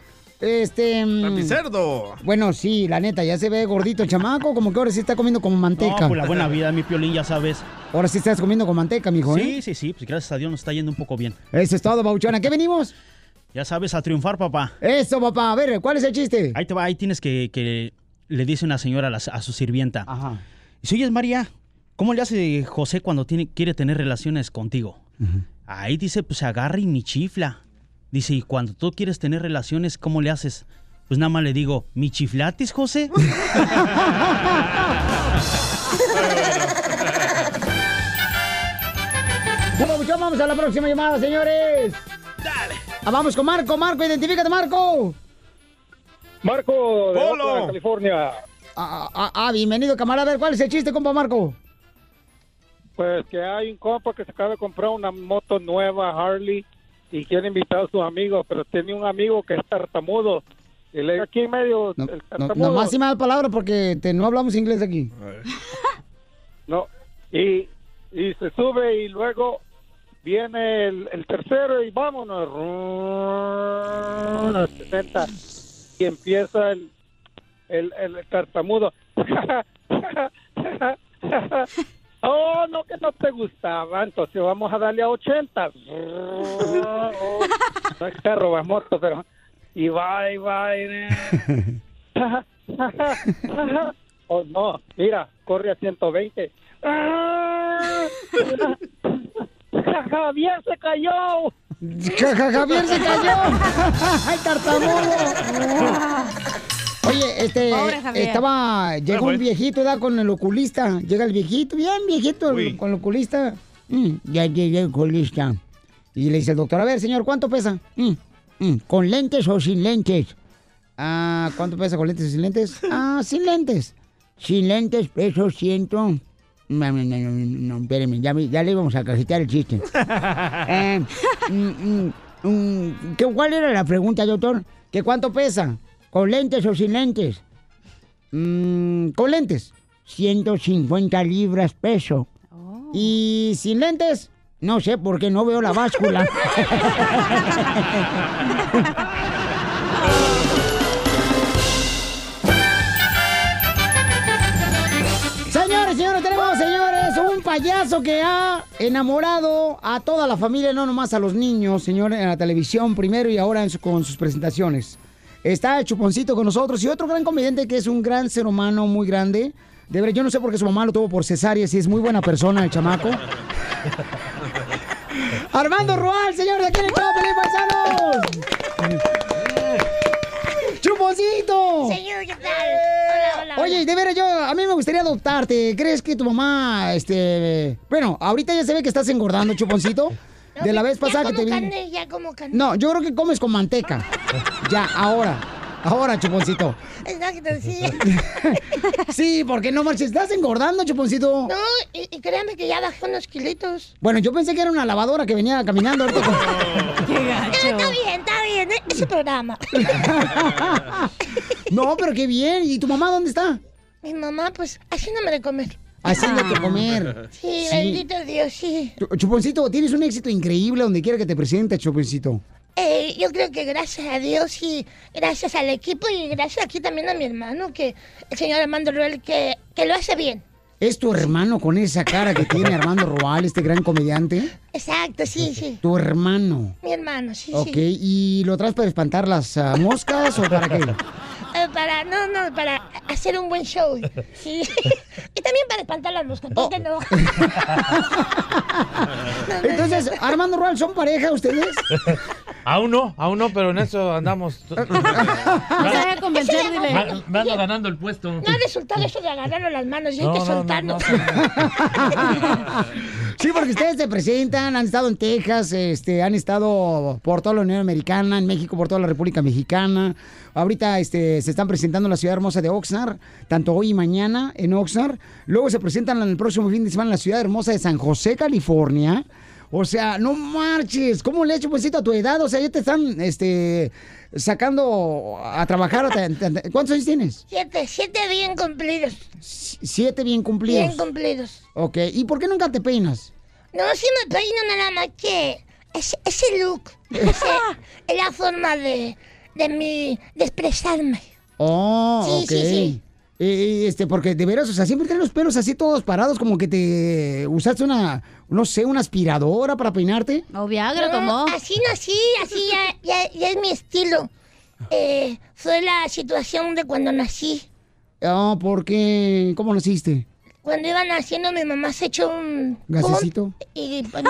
Speaker 1: Este. mm,
Speaker 2: Tapicerdo.
Speaker 1: Bueno, sí, la neta, ya se ve gordito el chamaco, como que ahora sí está comiendo como manteca.
Speaker 15: No, pues la buena vida, mi piolín, ya sabes.
Speaker 1: Ahora sí estás comiendo con manteca, mijo, ¿eh?
Speaker 15: Sí, sí, sí, pues gracias a Dios nos está yendo un poco bien.
Speaker 1: Eso es todo, Bauchona. ¿Qué venimos?
Speaker 15: Ya sabes, a triunfar, papá.
Speaker 1: Eso, papá. A ver, ¿cuál es el chiste?
Speaker 15: Ahí te va, ahí tienes que, que le dice una señora a, la- a su sirvienta.
Speaker 1: Ajá.
Speaker 15: Dice, oye, María, ¿cómo le hace José cuando tiene, quiere tener relaciones contigo? Ahí dice, pues se agarra y mi chifla. Dice, y cuando tú quieres tener relaciones, ¿cómo le haces? Pues nada más le digo, ¿mi chiflatis, José? <laughs>
Speaker 1: Bueno, Bauchón, vamos a la próxima llamada, señores. Dale. vamos con Marco. Marco, identifícate, Marco.
Speaker 13: Marco, de. Oakland, California.
Speaker 1: Ah, ah, ah, bienvenido, camarada. A ver, ¿cuál es el chiste, compa Marco?
Speaker 13: Pues que hay un compa que se acaba de comprar una moto nueva, Harley, y quiere invitar a sus amigos, pero tiene un amigo que es tartamudo. Y le aquí en medio, el
Speaker 1: No,
Speaker 13: tartamudo.
Speaker 1: nomás sí malas palabras porque te- no hablamos inglés aquí. <laughs>
Speaker 13: No, y, y se sube y luego viene el, el tercero y vámonos. Rrrr, a 60. Y empieza el, el, el tartamudo. <laughs> <laughs> oh, no, que no te gustaba. Entonces vamos a darle a 80. Rrrr, oh, no es carro, es moto, pero... Y va, y va, y... <laughs> <laughs> oh, no, mira, corre a 120. Javier se cayó.
Speaker 1: Ja- ja- Javier se cayó. <laughs> ¡Ay, tartamudo! Oye, este, estaba, llegó un viejito, ¿verdad? Con el oculista. Llega el viejito, bien viejito, el- con el oculista. Mm, ya llegué el oculista. Y le dice el doctor, a ver, señor, ¿cuánto pesa? "Mm, mm, ¿Con lentes o sin lentes? Ah, ¿cuánto pesa con lentes o sin lentes? Ah, sin lentes. Sin lentes peso ciento. No, no, no, no, no, espérenme, ya, ya le íbamos a cajetear el chiste. <laughs> Eh, mm, mm, mm, ¿qué- ¿Cuál era la pregunta, doctor? ¿Que cuánto pesa? ¿Con lentes o sin lentes? Mm, con lentes. 150 libras peso. ¿Y sin lentes? No sé, porque no veo la báscula. <laughs> Señores, señores, tenemos, señores, un payaso que ha enamorado a toda la familia, no nomás a los niños, señores, en la televisión primero y ahora en su- con sus presentaciones. Está el Chuponcito con nosotros y otro gran comediante que es un gran ser humano, muy grande. De verdad, yo no sé por qué su mamá lo tuvo por cesárea, si es muy buena persona el chamaco. <laughs> Armando Rual, señores, aquí en el Paisanos. ¡Chuponcito!
Speaker 16: Señor, ¿qué tal? Hola, hola.
Speaker 1: Oye, de veras, yo, a mí me gustaría adoptarte. ¿Crees que tu mamá, este... Bueno, ahorita ya se ve que estás engordando, Chuponcito. De la vez pasada que te vi...
Speaker 16: carne, ya como carne.
Speaker 1: No, yo creo que comes con manteca. <laughs> Ya, ahora. Ahora, Chuponcito.
Speaker 16: Exacto, sí. <laughs>
Speaker 1: Sí, porque no marches. Estás engordando, Chuponcito.
Speaker 16: No, y, y créanme que ya bajé unos kilitos.
Speaker 1: Bueno, yo pensé que era una lavadora que venía caminando ahorita. con- <laughs>
Speaker 16: Está bien, está bien, ¿eh? ese programa.
Speaker 1: No, pero qué bien. ¿Y tu mamá dónde está?
Speaker 16: Mi mamá, pues, haciéndome de comer.
Speaker 1: Haciéndote comer.
Speaker 16: Sí, bendito Dios, sí.
Speaker 1: Chu- Chuponcito, tienes un éxito increíble donde quiera que te presentes, Chuponcito.
Speaker 16: eh, yo creo que gracias a Dios y gracias al equipo y gracias aquí también a mi hermano, que el señor Armando Ruel, que, que lo hace bien.
Speaker 1: ¿Es tu hermano con esa cara que tiene Armando Roal, este gran comediante?
Speaker 16: Exacto, sí, sí.
Speaker 1: Tu hermano.
Speaker 16: Mi hermano, sí,
Speaker 1: Ok,
Speaker 16: sí.
Speaker 1: ¿y lo traes para espantar las ah, moscas o para qué?
Speaker 16: Eh, para, no, no, para hacer un buen show. <laughs> Sí. <laughs> y también para espantar moscas, ¿por qué no? <laughs>
Speaker 1: Entonces, Armando Roal, ¿son pareja ustedes?
Speaker 17: Aún no, aún no, pero en eso andamos.
Speaker 16: No <laughs> se dile.
Speaker 17: Me- Me ando ganando el puesto.
Speaker 16: No ha resultado eso de agarrarnos las manos, y hay
Speaker 17: No,
Speaker 16: que
Speaker 17: no, no,
Speaker 16: soltarnos. <laughs>
Speaker 1: Sí, porque ustedes se presentan, han estado en Texas, este, han estado por toda la Unión Americana, en México, por toda la República Mexicana. Ahorita este, se están presentando en la ciudad hermosa de Oxnard, tanto hoy y mañana en Oxnard. Luego se presentan el próximo fin de semana en la ciudad hermosa de San José, California. O sea, no marches. ¿Cómo le he hecho besito a tu edad? O sea, ya te están este, sacando a trabajar. ¿Cuántos años tienes?
Speaker 16: Siete, siete bien cumplidos.
Speaker 1: Siete bien cumplidos.
Speaker 16: Bien cumplidos.
Speaker 1: Ok, ¿y por qué nunca te peinas?
Speaker 16: No, sí me peino nada más que ese, ese look. <laughs> es la forma de, de mi, de expresarme.
Speaker 1: Oh,
Speaker 16: Sí, sí, sí.
Speaker 1: Eh, este, porque de veras, o sea, siempre tienes los pelos así todos parados, como que te usaste una, no sé, una aspiradora para peinarte.
Speaker 5: O Viagra,
Speaker 16: No. Así nací, así ya, ya, ya es mi estilo. Eh, fue la situación de cuando nací.
Speaker 1: Oh, ¿por qué? ¿Cómo naciste?
Speaker 16: Cuando iba naciendo mi mamá se echó un...
Speaker 1: ¿Gasecito?
Speaker 16: Y me-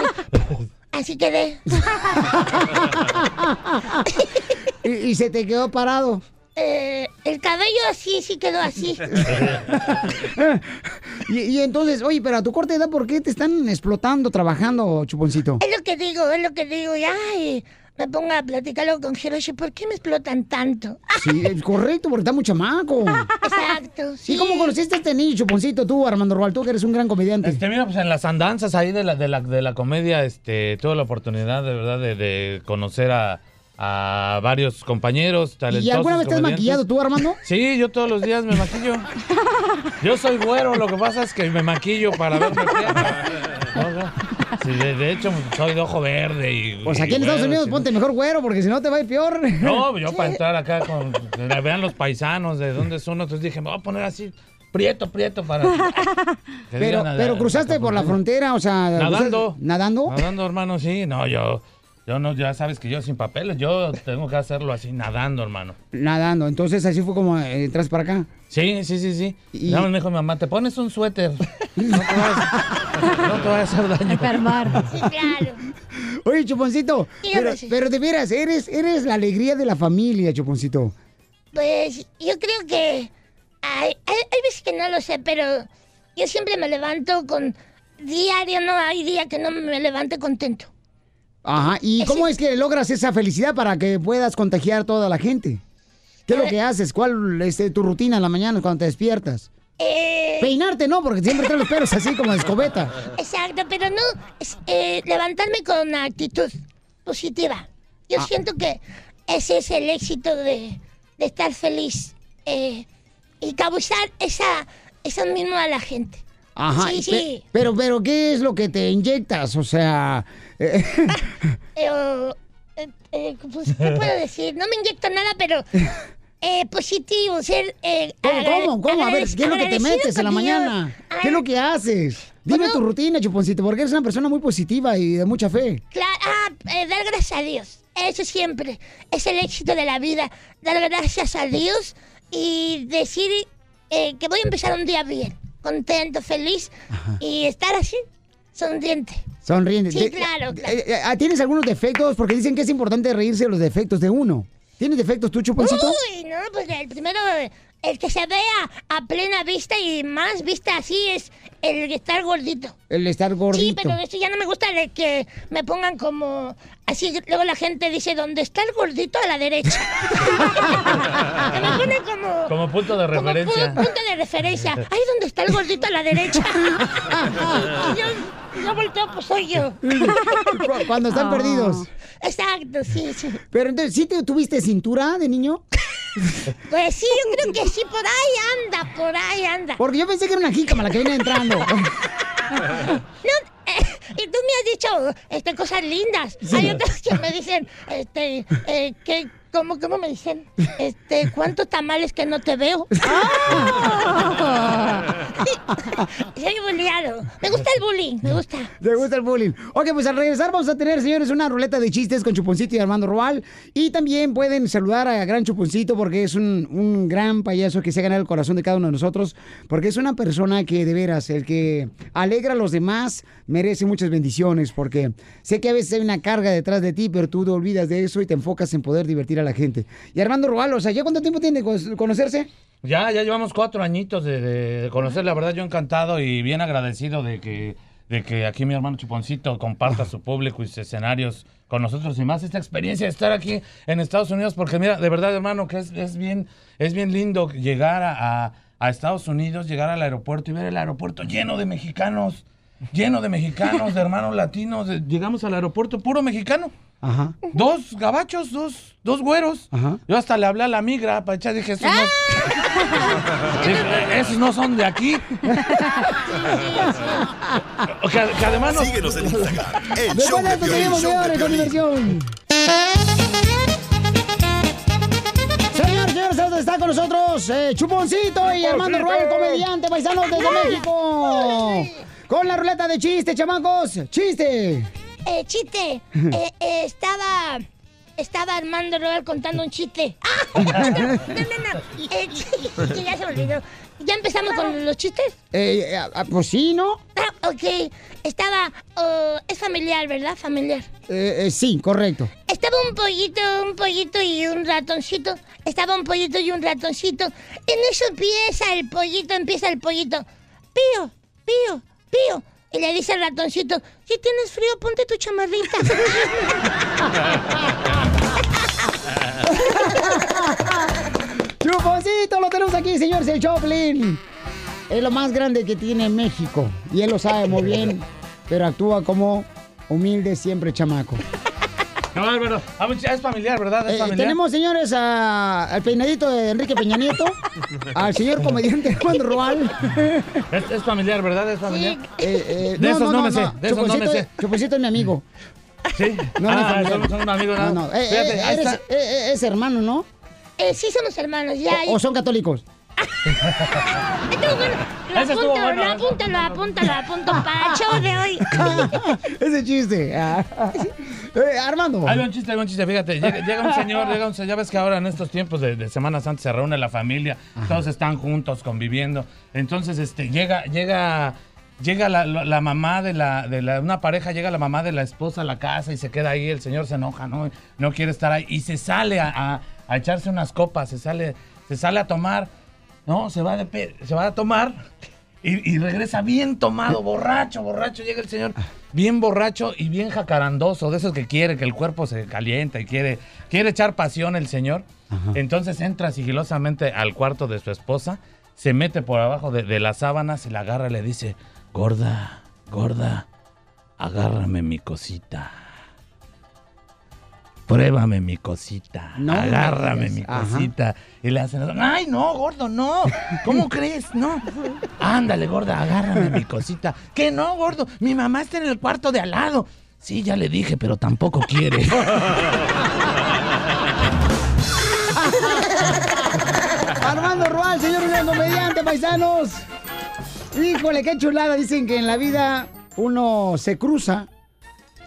Speaker 16: <laughs> así quedé. <laughs>
Speaker 1: y, y se te quedó parado.
Speaker 16: Eh, el cabello así, sí quedó así. <laughs>
Speaker 1: y, y entonces, oye, pero a tu corta edad, ¿por qué te están explotando, trabajando, chuponcito?
Speaker 16: Es lo que digo, es lo que digo. Y ay, me pongo a platicarlo con Hiroshi. ¿Por qué me explotan tanto?
Speaker 1: Sí, es correcto, porque está muy chamaco.
Speaker 16: Exacto.
Speaker 1: ¿Y cómo conociste a este niño, chuponcito, tú, Armando Roal, tú que eres un gran comediante?
Speaker 17: Este, mira, pues en las andanzas ahí de la, de la, de la comedia, este, tuve la oportunidad de verdad de, de conocer a, a varios compañeros talentosos.
Speaker 1: ¿Y alguna vez te has maquillado tú, Armando? <laughs>
Speaker 17: Sí, yo todos los días me maquillo. Yo soy güero, lo que pasa es que me maquillo para verme. <laughs> Sí, de, de hecho, soy de ojo verde y...
Speaker 1: Pues
Speaker 17: y
Speaker 1: aquí en Estados
Speaker 17: güero,
Speaker 1: Unidos ponte mejor güero, porque si no te va a ir peor.
Speaker 17: No, yo <laughs> para entrar acá con... vean los paisanos de dónde son, entonces dije, me voy a poner así, prieto, prieto para...
Speaker 1: Pero,
Speaker 17: digan
Speaker 1: pero cruzaste por la frontera, o sea...
Speaker 17: Nadando.
Speaker 1: ¿Nadando?
Speaker 17: Nadando, hermano, sí. No, yo... Yo no, ya sabes que yo sin papeles, yo tengo que hacerlo así, nadando, hermano.
Speaker 1: Nadando. Entonces así fue como eh, entras para acá.
Speaker 17: Sí, sí, sí, sí.
Speaker 1: Y-
Speaker 17: Nada más me dijo mi mamá, te pones un suéter. No te vayas, no te vayas a hacer daño.
Speaker 16: Sí, claro.
Speaker 1: Oye, Chuponcito, pero, pero de veras, eres, eres la alegría de la familia, Chuponcito.
Speaker 16: Pues yo creo que hay, hay, hay veces que no lo sé, pero yo siempre me levanto con diario, no hay día que no me levante contento.
Speaker 1: Ajá, ¿y cómo es que logras esa felicidad para que puedas contagiar a toda la gente? ¿Qué es lo que haces? ¿Cuál es eh, tu rutina en la mañana cuando te despiertas?
Speaker 16: Eh,
Speaker 1: Peinarte no, porque siempre traes los pelos así como de escobeta.
Speaker 16: Exacto, pero no, es, eh, levantarme con una actitud positiva. Yo
Speaker 1: Ah.
Speaker 16: siento que ese es el éxito de, de estar feliz eh, y causar esa, eso mismo a la gente.
Speaker 1: Ajá,
Speaker 16: Sí, sí.
Speaker 1: pe- pero, pero, ¿qué es lo que te inyectas? O sea, <laughs> eh,
Speaker 16: Eh, eh, pues, ¿Qué puedo decir? No me inyecto nada, pero eh, positivo, ser... Eh,
Speaker 1: ¿cómo, cómo, cómo? A ver, ¿qué es lo que te metes en la mañana? ¿Qué es lo que haces? Dime tu rutina, Chuponcito, porque eres una persona muy positiva y de mucha fe.
Speaker 16: Claro, ah, eh, dar gracias a Dios. Eso siempre es el éxito de la vida. Dar gracias a Dios y decir eh, que voy a empezar un día bien, contento, feliz y estar así, sonriente.
Speaker 1: Sonriente.
Speaker 16: Sí, claro, claro.
Speaker 1: eh, eh, ¿Tienes algunos defectos? Porque dicen que es importante reírse de los defectos de uno. ¿Tienes defectos tú, Chuponcito?
Speaker 16: Uy, no, pues el primero, el que se vea a plena vista y más vista así es el estar gordito.
Speaker 1: El estar gordito.
Speaker 16: Sí, pero eso ya no me gusta de que me pongan como así. Luego la gente dice, ¿dónde está el gordito a la derecha? <laughs> que me ponen como,
Speaker 17: Como punto de
Speaker 16: como pu-
Speaker 17: referencia.
Speaker 16: punto de referencia. Ay, ¿dónde está el gordito a la derecha? <laughs> y yo, yo volteo, pues soy yo.
Speaker 1: Cu- <laughs> Cuando están
Speaker 16: Ah.
Speaker 1: perdidos.
Speaker 16: Exacto, sí, sí.
Speaker 1: Pero entonces, ¿sí te tuviste cintura de niño? <laughs>
Speaker 16: Pues sí, yo creo que sí, por ahí anda, por ahí anda.
Speaker 1: Porque yo pensé que era una jícama la que viene entrando. <laughs>
Speaker 16: No, eh, y tú me has dicho este, cosas lindas. Hay otros que me dicen, este, eh, que, ¿cómo, ¿cómo me dicen? Este, ¿cuántos tamales que no te veo? <laughs> <laughs> Soy bulleado. Me gusta el bullying, me gusta.
Speaker 1: ¿Te gusta el bullying? Ok, pues al regresar vamos a tener, señores, una ruleta de chistes con Chuponcito y Armando Roal. Y también pueden saludar a Gran Chuponcito porque es un, un gran payaso que se ha ganado el corazón de cada uno de nosotros. Porque es una persona que, de veras, el que alegra a los demás merece muchas bendiciones. Porque sé que a veces hay una carga detrás de ti, pero tú te olvidas de eso y te enfocas en poder divertir a la gente. Y Armando Roal, o sea, ¿ya cuánto tiempo tiene conocerse?
Speaker 17: Ya, ya llevamos cuatro añitos de, de- conocer, la verdad yo encantado y bien agradecido de que, de que aquí mi hermano Chuponcito comparta su público y sus escenarios con nosotros y más esta experiencia de estar aquí en Estados Unidos, porque mira, de verdad hermano, que es, es bien, es bien lindo llegar a, a- a Estados Unidos, llegar al aeropuerto y ver el aeropuerto lleno de mexicanos, lleno de mexicanos, de <laughs> hermanos latinos, de- llegamos al aeropuerto puro mexicano.
Speaker 1: Ajá.
Speaker 17: Dos gabachos, dos, dos güeros. Yo hasta le hablé a la migra para echar, dije, esos no, <laughs> esos no son de aquí. <laughs> Que, que además nos-
Speaker 6: Síguenos en Instagram, el show
Speaker 1: de
Speaker 6: de
Speaker 1: esto
Speaker 6: Piolín,
Speaker 1: seguimos,
Speaker 6: show de
Speaker 1: señores, con
Speaker 6: Piolín.
Speaker 1: diversión. Señores, señores, ¿dónde está con nosotros eh, Chuponcito y Armando Roel, comediante, paisanos desde México. Con la ruleta de chiste, chamacos. ¡Chiste!
Speaker 16: Eh, chiste. <laughs> Eh, eh, estaba. Estaba Armando Roel contando un chiste. <laughs> ¡Ah! No, no, no. Eh, que ya se me olvidó. ¿Ya empezamos con los chistes?
Speaker 1: Eh, eh, ah, pues sí, ¿no?
Speaker 16: Ah, ok. Estaba. oh, es familiar, ¿verdad? Familiar.
Speaker 1: Eh, sí, correcto.
Speaker 16: Estaba un pollito, un pollito y un ratoncito. Estaba un pollito y un ratoncito. En eso empieza el pollito, empieza el pollito. Pío, pío, pío. Y le dice al ratoncito, si tienes frío, ponte tu chamarrita. <laughs>
Speaker 1: Chuponcito, lo tenemos aquí, señores, el Choplin. Es lo más grande que tiene México. Y él lo sabe muy bien, pero actúa como humilde siempre chamaco.
Speaker 17: Qué bárbaro. Ah, Es familiar, ¿verdad? Es
Speaker 1: Eh,
Speaker 17: familiar.
Speaker 1: tenemos, señores, a- al peinadito de Enrique Peña Nieto, <laughs> al señor comediante Juan Roal.
Speaker 17: Es, es familiar, ¿verdad? Es familiar.
Speaker 1: Eh, eh,
Speaker 17: De esos no me sé, de esos no me sé.
Speaker 1: Es mi amigo.
Speaker 17: Sí.
Speaker 1: No, no es
Speaker 17: ah, son, son amigos,
Speaker 1: No,
Speaker 17: ¿no?
Speaker 1: no. Eh,
Speaker 17: Fíjate,
Speaker 1: eh, eres- eh, eh, es hermano, ¿no?
Speaker 16: Eh, sí somos hermanos, ya.
Speaker 1: O, o son católicos.
Speaker 16: Lo
Speaker 17: Ese estuvo
Speaker 16: apunto,
Speaker 17: bueno,
Speaker 16: lo apunto, lo apunto, lo apunto para el show de hoy. <laughs>
Speaker 1: Ese chiste. Ah. Eh, Armando.
Speaker 17: Hay un chiste, hay un chiste, fíjate, llega, llega un señor, llega un señor, ya ves que ahora en estos tiempos de, de Semana Santa se reúne la familia, todos están juntos, conviviendo, entonces este, llega, llega, llega la, la- la mamá de la, de la, una pareja, llega la mamá de la esposa a la casa y se queda ahí, el señor se enoja, no, no quiere estar ahí, y se sale a, a- a echarse unas copas, se sale, se sale a tomar, no, se va, de se va a tomar y, y regresa bien tomado, borracho, borracho. Llega el señor bien borracho y bien jacarandoso, de esos que quiere que el cuerpo se calienta y quiere, quiere echar pasión el señor. Entonces entra sigilosamente al cuarto de su esposa, se mete por abajo de, de las sábanas y la agarra y le dice, gorda, gorda, agárrame mi cosita. Pruébame mi cosita.
Speaker 1: No me
Speaker 17: agárrame mi
Speaker 1: Ajá.
Speaker 17: cosita. Y le hacen, ay, no, gordo, no. ¿Cómo <laughs> crees? No. Ándale, gorda, agárrame mi cosita. ¿Qué no, gordo? Mi mamá está en el cuarto de al lado. Sí, ya le dije, pero tampoco quiere. <laughs>
Speaker 1: Armando Rual, señor gran comediante, paisanos. Híjole, qué chulada. Dicen que en la vida uno se cruza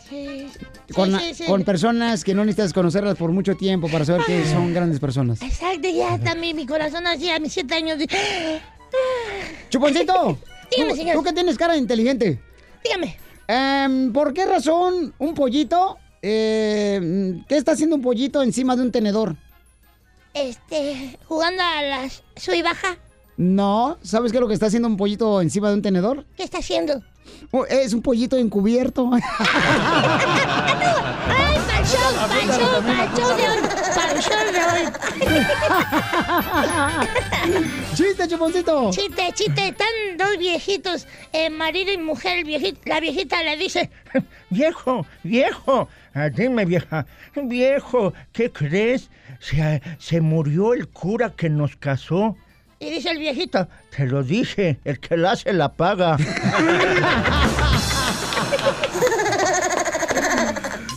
Speaker 16: Sí,
Speaker 1: con,
Speaker 16: sí, sí.
Speaker 1: con personas que no necesitas conocerlas por mucho tiempo para saber que son grandes personas.
Speaker 16: Exacto, ya también mi corazón así a mis siete años. de-
Speaker 1: Chuponcito, <laughs>
Speaker 16: Dígame,
Speaker 1: tú,
Speaker 16: señor.
Speaker 1: tú que tienes cara de inteligente.
Speaker 16: Dígame.
Speaker 1: Em, ¿Por qué razón un pollito, eh, qué está haciendo un pollito encima de un tenedor?
Speaker 16: Este, jugando a las sub y baja.
Speaker 1: No, ¿sabes qué es lo que está haciendo un pollito encima de un tenedor?
Speaker 16: ¿Qué está haciendo?
Speaker 1: Oh, es un pollito encubierto. <laughs>
Speaker 16: ¡Ay, para el show! ¡Para el de hoy! ¡Para el show de hoy!
Speaker 1: ¡Chiste, chuponcito!
Speaker 16: Chiste, chiste, están dos viejitos, eh, marido y mujer, el viejito, la viejita le dice, <laughs>
Speaker 12: Viejo, viejo, ah, dime vieja, viejo, ¿qué crees? Se, se murió el cura que nos casó.
Speaker 16: y dice el viejito,
Speaker 12: Te lo dije, el que la hace la paga. <laughs>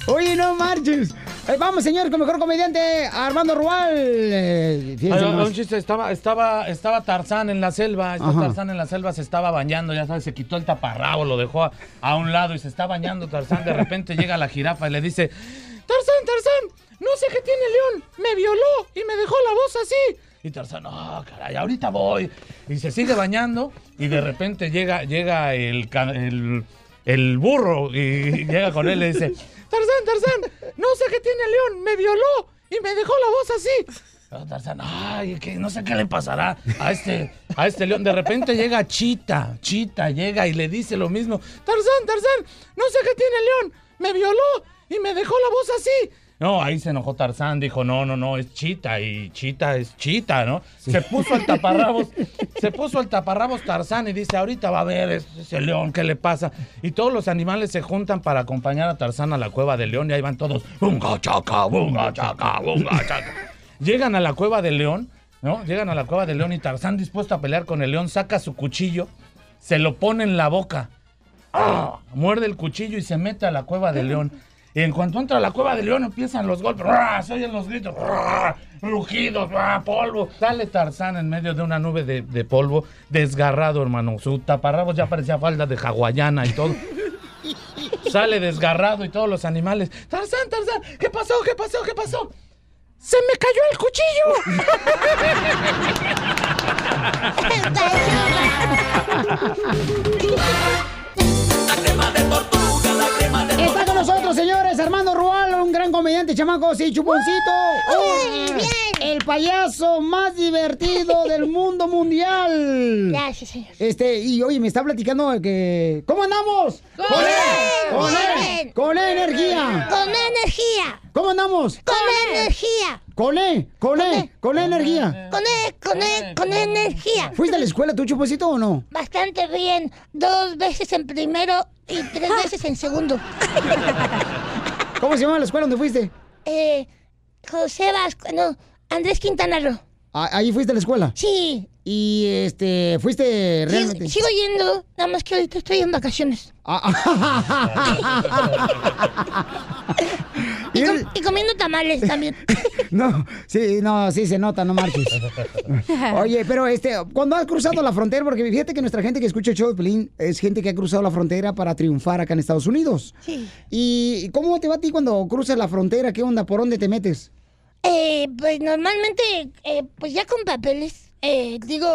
Speaker 1: Oye, no marches. Eh, vamos, señor, con mejor comediante, Armando Rual. Eh,
Speaker 17: Ay, un chiste, estaba, estaba, estaba Tarzán en la selva, está
Speaker 1: Ajá.
Speaker 17: Tarzán en la selva, se estaba bañando, ya sabes, se quitó el taparrabo, lo dejó a, a un lado y se está bañando Tarzán, de repente llega la jirafa y le dice, Tarzán, Tarzán, no sé qué tiene León, me violó y me dejó la voz así. Y Tarzán, no, caray, ahorita voy. Y se sigue bañando y de repente llega, llega el, el, el burro y llega con él y le dice, Tarzán, Tarzán, no sé qué tiene León, me violó y me dejó la voz así. Ah, Tarzán, ay, que no sé qué le pasará a este, a este león. De repente llega Chita, Chita llega y le dice lo mismo. Tarzán, Tarzán, no sé qué tiene león, me violó y me dejó la voz así. No, ahí se enojó Tarzán, dijo, no, no, no, es Chita y Chita es Chita, ¿no? Se puso al taparrabos, se puso al taparrabos Tarzán y dice, ahorita va a ver ese, ese león, ¿qué le pasa? Y todos los animales se juntan para acompañar a Tarzán a la cueva del león y ahí van todos, bunga chaca, bunga chaca, bunga chaca. Llegan a la cueva del león, ¿no? Llegan a la cueva del león y Tarzán dispuesto a pelear con el león saca su cuchillo, se lo pone en la boca, ¡Ah! muerde el cuchillo y se mete a la cueva del león. Y en cuanto entra a la cueva del león empiezan los golpes, ¡ah! se oyen los gritos, ¡ah! rugidos, ¡ah! polvo. Sale Tarzán en medio de una nube de, de polvo, desgarrado, hermano. Su taparrabos ya parecía falda de hawaiana y todo. Sale desgarrado y todos los animales. Tarzán, Tarzán, ¿qué pasó? ¿Qué pasó? ¿Qué pasó? ¡Se me cayó el cuchillo! <laughs>
Speaker 1: comediante, chamacos, y Chuponcito.
Speaker 16: Muy
Speaker 1: ¡Oh! El payaso más divertido <laughs> del mundo mundial.
Speaker 16: Gracias, señor.
Speaker 1: Este, y oye, me está platicando que. ¿Cómo andamos?
Speaker 16: ¡Con
Speaker 1: ¡Con
Speaker 16: él!
Speaker 1: ¡Con
Speaker 16: ¡Con
Speaker 1: él! ¡Con él, energía!
Speaker 16: Con energía.
Speaker 1: ¿Cómo andamos?
Speaker 16: Con energía.
Speaker 1: ¡Con él! ¡Con él! ¡Con él, energía!
Speaker 16: Con él, con él, con energía.
Speaker 1: ¿Fuiste a la escuela tú, Chuponcito, o no?
Speaker 16: Bastante bien. Dos veces en primero y tres veces en segundo. <laughs>
Speaker 1: ¿Cómo se llama la escuela donde fuiste?
Speaker 16: Eh, José Vasco, no, Andrés Quintana Roo.
Speaker 1: Ah, ¿Ahí fuiste a la escuela?
Speaker 16: Sí.
Speaker 1: Y este, fuiste realmente.
Speaker 16: Sigo yendo, nada más que ahorita estoy en vacaciones. Y, com- y comiendo tamales también. <laughs>
Speaker 1: No, sí, no, sí se nota, no marches. Oye, pero este, cuando has cruzado la frontera, porque fíjate que nuestra gente que escucha el show de Pelín es gente que ha cruzado la frontera para triunfar acá en Estados Unidos.
Speaker 16: Sí.
Speaker 1: ¿Y cómo te va a ti cuando cruzas la frontera? ¿Qué onda? ¿Por dónde te metes?
Speaker 16: Eh, pues normalmente, eh, pues ya con papeles, eh, digo,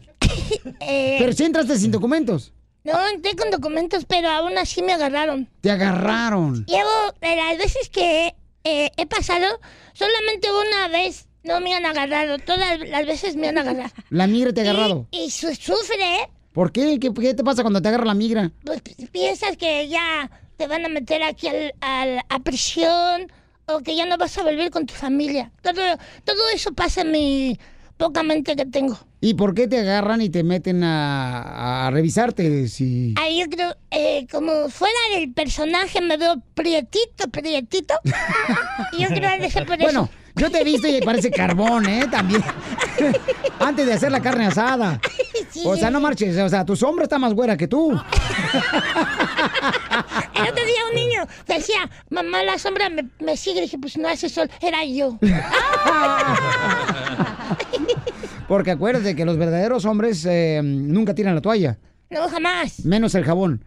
Speaker 16: <laughs> eh,
Speaker 1: Pero si entraste sin documentos.
Speaker 16: No entré con documentos, pero aún así me agarraron.
Speaker 1: Te agarraron.
Speaker 16: Llevo, las veces que eh, he pasado, solamente una vez no me han agarrado, todas las veces me han agarrado.
Speaker 1: La migra te ha agarrado.
Speaker 16: Y su- sufre, ¿eh?
Speaker 1: ¿Por qué? ¿Qué, qué te pasa cuando te agarra la migra?
Speaker 16: Pues pi- piensas que ya te van a meter aquí al- al- a prisión o que ya no vas a volver con tu familia. Todo, todo eso pasa en mi poca mente que tengo.
Speaker 1: ¿Y por qué te agarran y te meten a, a revisarte? Si...
Speaker 16: Ahí yo creo, eh, como fuera del personaje me veo prietito, prietito. y <laughs> yo creo que por
Speaker 1: Bueno,
Speaker 16: eso.
Speaker 1: yo te he visto y parece carbón, ¿eh? También. <laughs> Antes de hacer la carne asada. O sea, no marches. O sea, tu sombra está más güera que tú.
Speaker 16: El otro día un niño decía, mamá, la sombra me, me sigue. dije, pues no hace sol, era yo. <laughs>
Speaker 1: Porque acuérdate que los verdaderos hombres eh, nunca tiran la toalla.
Speaker 16: No, jamás.
Speaker 1: Menos el jabón.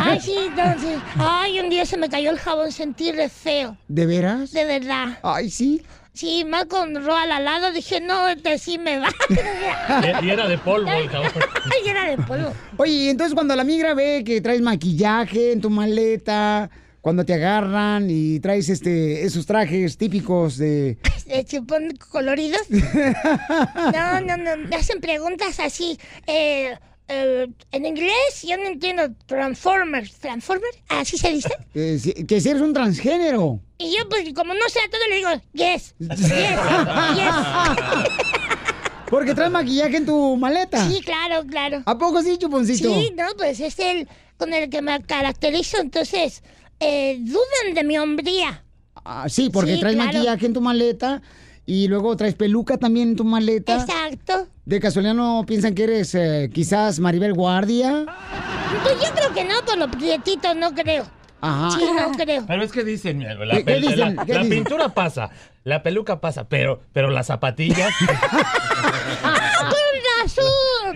Speaker 16: Ay, sí, <laughs> entonces. Ay, un día se me cayó el jabón, sentí re feo.
Speaker 1: ¿De veras?
Speaker 16: De verdad.
Speaker 1: Ay, sí.
Speaker 16: Sí, más con Roal al lado, dije, no, este sí me va.
Speaker 17: Y, y era de polvo el jabón. <laughs>
Speaker 16: Ay, era de polvo.
Speaker 1: Oye, y entonces cuando la migra ve que traes maquillaje en tu maleta, cuando te agarran y traes este esos trajes típicos de...
Speaker 16: ¿De chupón coloridos? No, no, no, me hacen preguntas así. Eh, eh, en inglés yo no entiendo Transformers. ¿Transformers? ¿Así se dice? <laughs>
Speaker 1: eh, si- que si eres un transgénero.
Speaker 16: Y yo, pues, como no sé a todo, le digo, yes, yes, yes. <laughs>
Speaker 1: Porque traes maquillaje en tu maleta.
Speaker 16: Sí, claro, claro.
Speaker 1: ¿A poco sí, chuponcito?
Speaker 16: Sí, no, pues es el con el que me caracterizo, entonces eh, dudan de mi hombría.
Speaker 1: Ah, sí, porque
Speaker 16: Sí,
Speaker 1: traes
Speaker 16: claro.
Speaker 1: maquillaje en tu maleta y luego traes peluca también en tu maleta.
Speaker 16: Exacto.
Speaker 1: ¿De casualidad no piensan que eres eh, quizás Maribel Guardia?
Speaker 16: Pues yo creo que no, por lo prietito no creo.
Speaker 1: Ajá.
Speaker 16: Sí, no creo.
Speaker 17: Pero es que dicen, la,
Speaker 1: ¿Qué-
Speaker 17: la-
Speaker 1: dicen? ¿Qué
Speaker 17: la
Speaker 1: dicen?
Speaker 17: pintura pasa, la peluca pasa, pero, pero las zapatillas. <laughs> <laughs>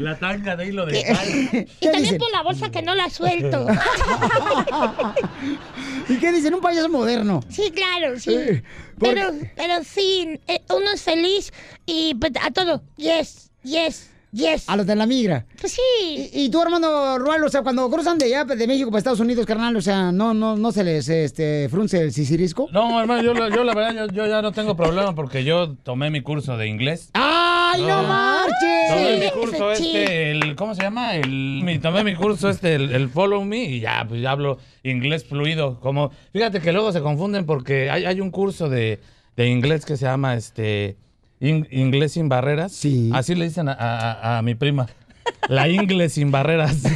Speaker 17: la tanga de hilo de.
Speaker 16: Y también por la bolsa que no la suelto. <laughs>
Speaker 1: ¿Y qué dicen? Un payaso moderno.
Speaker 16: Sí, claro, sí.
Speaker 1: Eh, ¿por
Speaker 16: Pero, pero sí, eh, uno es feliz y pues, a todo, yes, yes, yes.
Speaker 1: A los de la migra.
Speaker 16: Pues sí.
Speaker 1: Y, y tú, Armando Rual, o sea, cuando cruzan de allá, de México para Estados Unidos, carnal, o sea, no, no, no se les este, frunce el sisirisco.
Speaker 17: No, hermano, yo, la- yo la verdad, yo, yo ya no tengo problema porque yo tomé mi curso de inglés.
Speaker 1: ¡Ay, no,
Speaker 17: No.
Speaker 1: marches!
Speaker 17: Tomé mi curso este, el, ¿cómo se llama? El, mi- tomé mi curso este, el, el Follow Me, y ya, pues ya hablo inglés fluido. Como, fíjate que luego se confunden porque hay, hay un curso de, de inglés que se llama este In- Inglés sin barreras. Sí. Así le dicen a, a- a mi prima. La inglés sin barreras. <laughs>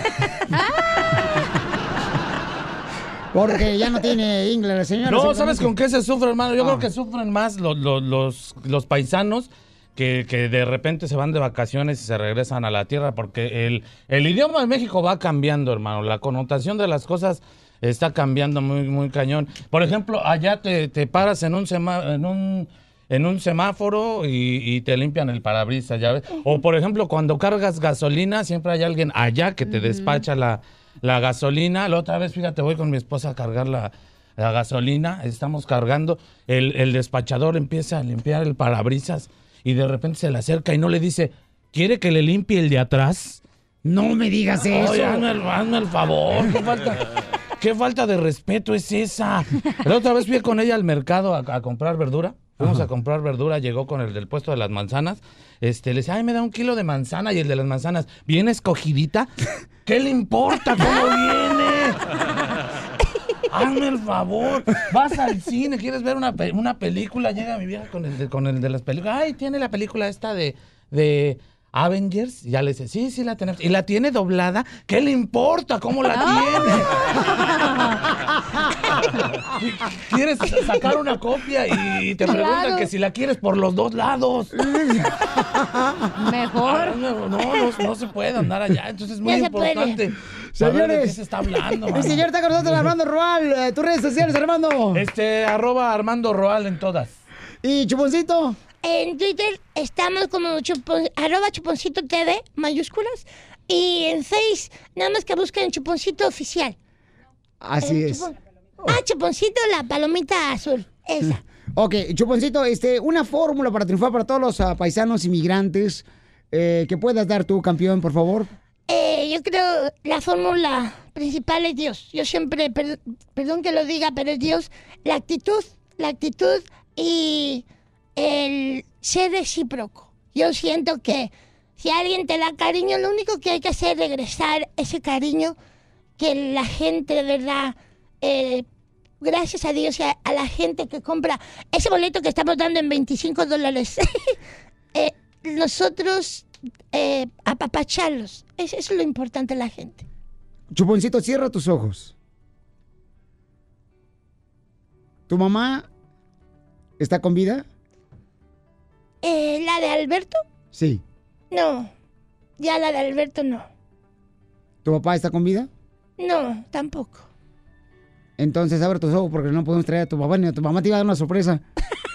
Speaker 1: Porque ya no tiene inglés la señora.
Speaker 17: No, ¿sabes con qué se sufre, hermano? Yo
Speaker 1: Ah.
Speaker 17: creo que sufren más los, los, los, los paisanos que, que de repente se van de vacaciones y se regresan a la tierra, porque el, el idioma de México va cambiando, hermano. La connotación de las cosas está cambiando muy, muy cañón. Por ejemplo, allá te, te paras en un, sema- en un en un semáforo y, y te limpian el parabrisas, ¿ya ves? O por ejemplo, cuando cargas gasolina, siempre hay alguien allá que te despacha la, la gasolina. La otra vez, fíjate, voy con mi esposa a cargar la, la gasolina, estamos cargando, el, el despachador empieza a limpiar el parabrisas y de repente se le acerca y no le dice, ¿quiere que le limpie el de atrás?
Speaker 1: No me digas eso.
Speaker 17: Oye, hazme, el- hazme el favor, qué falta, qué falta de respeto es esa. La otra vez fui con ella al mercado a, a comprar verdura. Fuimos a comprar verdura, llegó con el del puesto de las manzanas. Este, le decía, ay, me da un kilo de manzana. Y el de las manzanas, ¿bien escogidita? <laughs> ¿Qué le importa cómo viene? Hazme el favor. Vas al cine, quieres ver una, pe- una película. Llega mi vieja con el, de, con el de las películas. Ay, tiene la película esta de, de Avengers. Ya le dice, sí, sí la tenemos. Y la tiene doblada. ¿Qué le importa cómo la tiene? <laughs> Quieres sacar una copia y te preguntan
Speaker 5: Claro.
Speaker 17: que si la quieres por los dos lados. <laughs>
Speaker 5: Mejor.
Speaker 17: No, no, no, no se puede andar allá. Entonces es muy
Speaker 1: Ya se puede.
Speaker 17: importante. saber de
Speaker 1: Señores.
Speaker 17: qué se está hablando.
Speaker 1: El señor está con nosotros, Armando Rual. Eh, Tus redes sociales, Armando.
Speaker 17: Este, arroba Armando Roal en todas.
Speaker 1: ¿Y Chuponcito?
Speaker 16: En Twitter estamos como chupon- arroba chuponcito TV, mayúsculas. Y en Face, nada más que busquen chuponcito oficial.
Speaker 1: Así es.
Speaker 16: chupon- Ah, chuponcito, la palomita azul. Esa. <laughs>
Speaker 1: Ok, Chuponcito, este, una fórmula para triunfar para todos los ah, paisanos inmigrantes eh, que puedas dar tú, campeón, por favor.
Speaker 16: Eh, yo creo la fórmula principal es Dios. Yo siempre, per- perdón que lo diga, pero es Dios. La actitud, la actitud y el ser recíproco. Yo siento que si alguien te da cariño, lo único que hay que hacer es regresar ese cariño que la gente de verdad, eh, gracias a Dios y a, la gente que compra ese boleto que estamos dando en 25 dólares, <laughs> eh, nosotros eh, apapacharlos. Es- Eso es lo importante la gente.
Speaker 1: Chuponcito, cierra tus ojos. ¿Tu mamá está con vida?
Speaker 16: Eh, ¿La de Alberto?
Speaker 1: Sí.
Speaker 16: No. Ya la de Alberto no.
Speaker 1: ¿Tu papá está con vida?
Speaker 16: No, tampoco.
Speaker 1: Entonces abre tus ojos porque no podemos traer a tu papá ni a tu mamá te iba a dar una sorpresa. <laughs>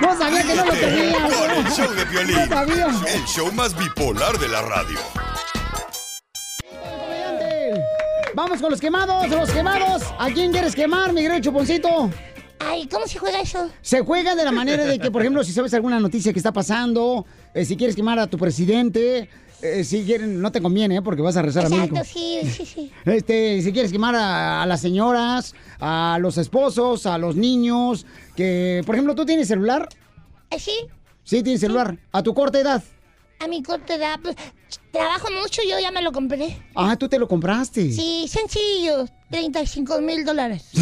Speaker 1: no sabía que no lo tenía.
Speaker 6: Con el show de violín.
Speaker 1: No sabía.
Speaker 6: El show más bipolar de la radio.
Speaker 1: Vamos con los quemados, los quemados. ¿A quién quieres quemar, mi querido Chuponcito?
Speaker 16: Ay, ¿cómo se juega eso?
Speaker 1: Se juega de la manera de que, por ejemplo, si sabes alguna noticia que está pasando, eh, si quieres quemar a tu presidente, eh, si quieren, no te conviene, ¿eh? porque vas a rezar a México.
Speaker 16: Exacto, sí, sí, sí. <laughs>
Speaker 1: Este, si quieres quemar a, a las señoras, a los esposos, a los niños, que, por ejemplo, ¿tú tienes celular?
Speaker 16: ¿Eh, ¿Sí?
Speaker 1: Sí, tienes celular. ¿A tu corta edad?
Speaker 16: A mi corta edad, pues, trabajo mucho, yo ya me lo compré.
Speaker 1: Ah, tú te lo compraste.
Speaker 16: Sí, sencillo, 35 mil dólares. <laughs>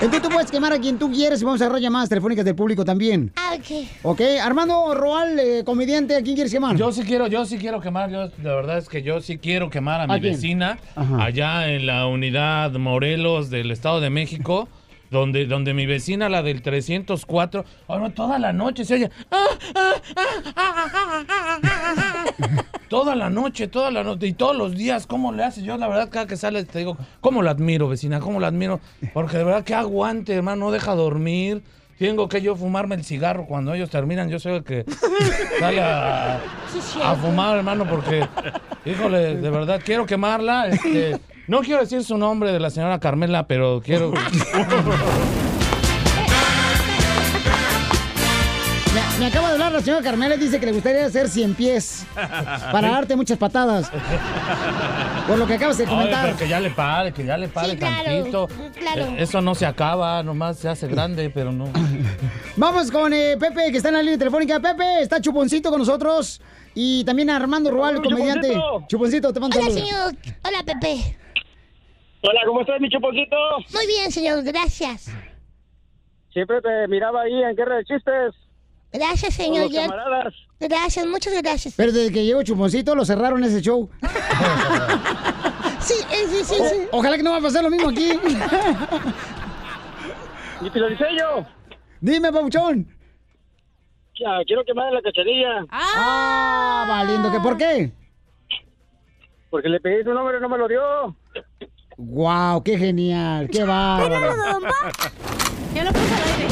Speaker 1: Entonces tú puedes quemar a quien tú quieres y vamos a agarrar llamadas telefónicas del público también.
Speaker 16: Ah, ok.
Speaker 1: Ok, Armando Roal, eh, comediante, ¿a quién quieres quemar?
Speaker 17: Yo sí quiero, yo sí quiero quemar, yo, la verdad es que yo sí quiero quemar a mi vecina
Speaker 1: Ajá.
Speaker 17: allá en la unidad Morelos del Estado de México. Donde, donde mi vecina, la del 304, oh, no, toda la noche se oye. "Ah, ah, ah, ah, ah, ah, ah, ah". Toda la noche, toda la noche y todos los días, ¿cómo le hace? Yo, la verdad, cada que sale te digo, ¿cómo la admiro, vecina? ¿Cómo la admiro? Porque de verdad que aguante, hermano, no deja dormir. Tengo que yo fumarme el cigarro cuando ellos terminan. Yo soy el que <laughs> sale a, a fumar, hermano, porque, híjole, de verdad, quiero quemarla. este, no quiero decir su nombre de la señora Carmela, pero quiero... <laughs>
Speaker 1: Me, me acaba de hablar la señora Carmela y dice que le gustaría hacer 100 pies para darte muchas patadas. Por lo que acabas de
Speaker 17: Ay,
Speaker 1: comentar.
Speaker 17: pero que ya le pare, que ya le pare
Speaker 1: Sí, claro,
Speaker 17: tantito.
Speaker 1: claro.
Speaker 17: Eh, Eso no se acaba, nomás se hace grande, pero no. <laughs>
Speaker 1: Vamos con eh, Pepe, que está en la línea telefónica. Pepe, está Chuponcito con nosotros. Y también Armando Rual, comediante. Chuponcito, te mando
Speaker 16: Hola, señor. Hola, Pepe.
Speaker 10: Hola, ¿cómo estás, mi chuponcito?
Speaker 16: Muy bien, señor. Gracias.
Speaker 10: Siempre te miraba ahí en Guerra de Chistes.
Speaker 16: Gracias,
Speaker 10: Con
Speaker 16: señor.
Speaker 10: los camaradas.
Speaker 16: Gracias, muchas gracias.
Speaker 1: Pero desde que llegó Chuponcito lo cerraron ese show. <laughs>
Speaker 16: Sí, eh, sí, sí, sí.
Speaker 1: Ojalá que no va a pasar lo mismo aquí.
Speaker 10: ¿Y Piloricello?
Speaker 1: Dime, Pabuchón.
Speaker 10: Ya, quiero que me hagan la cacharilla.
Speaker 1: Ah, valiendo, ¿que por qué?
Speaker 10: Porque le pedí su número y no me lo dio.
Speaker 1: Wow, qué genial, qué bárbaro.
Speaker 5: Ya lo puse al aire.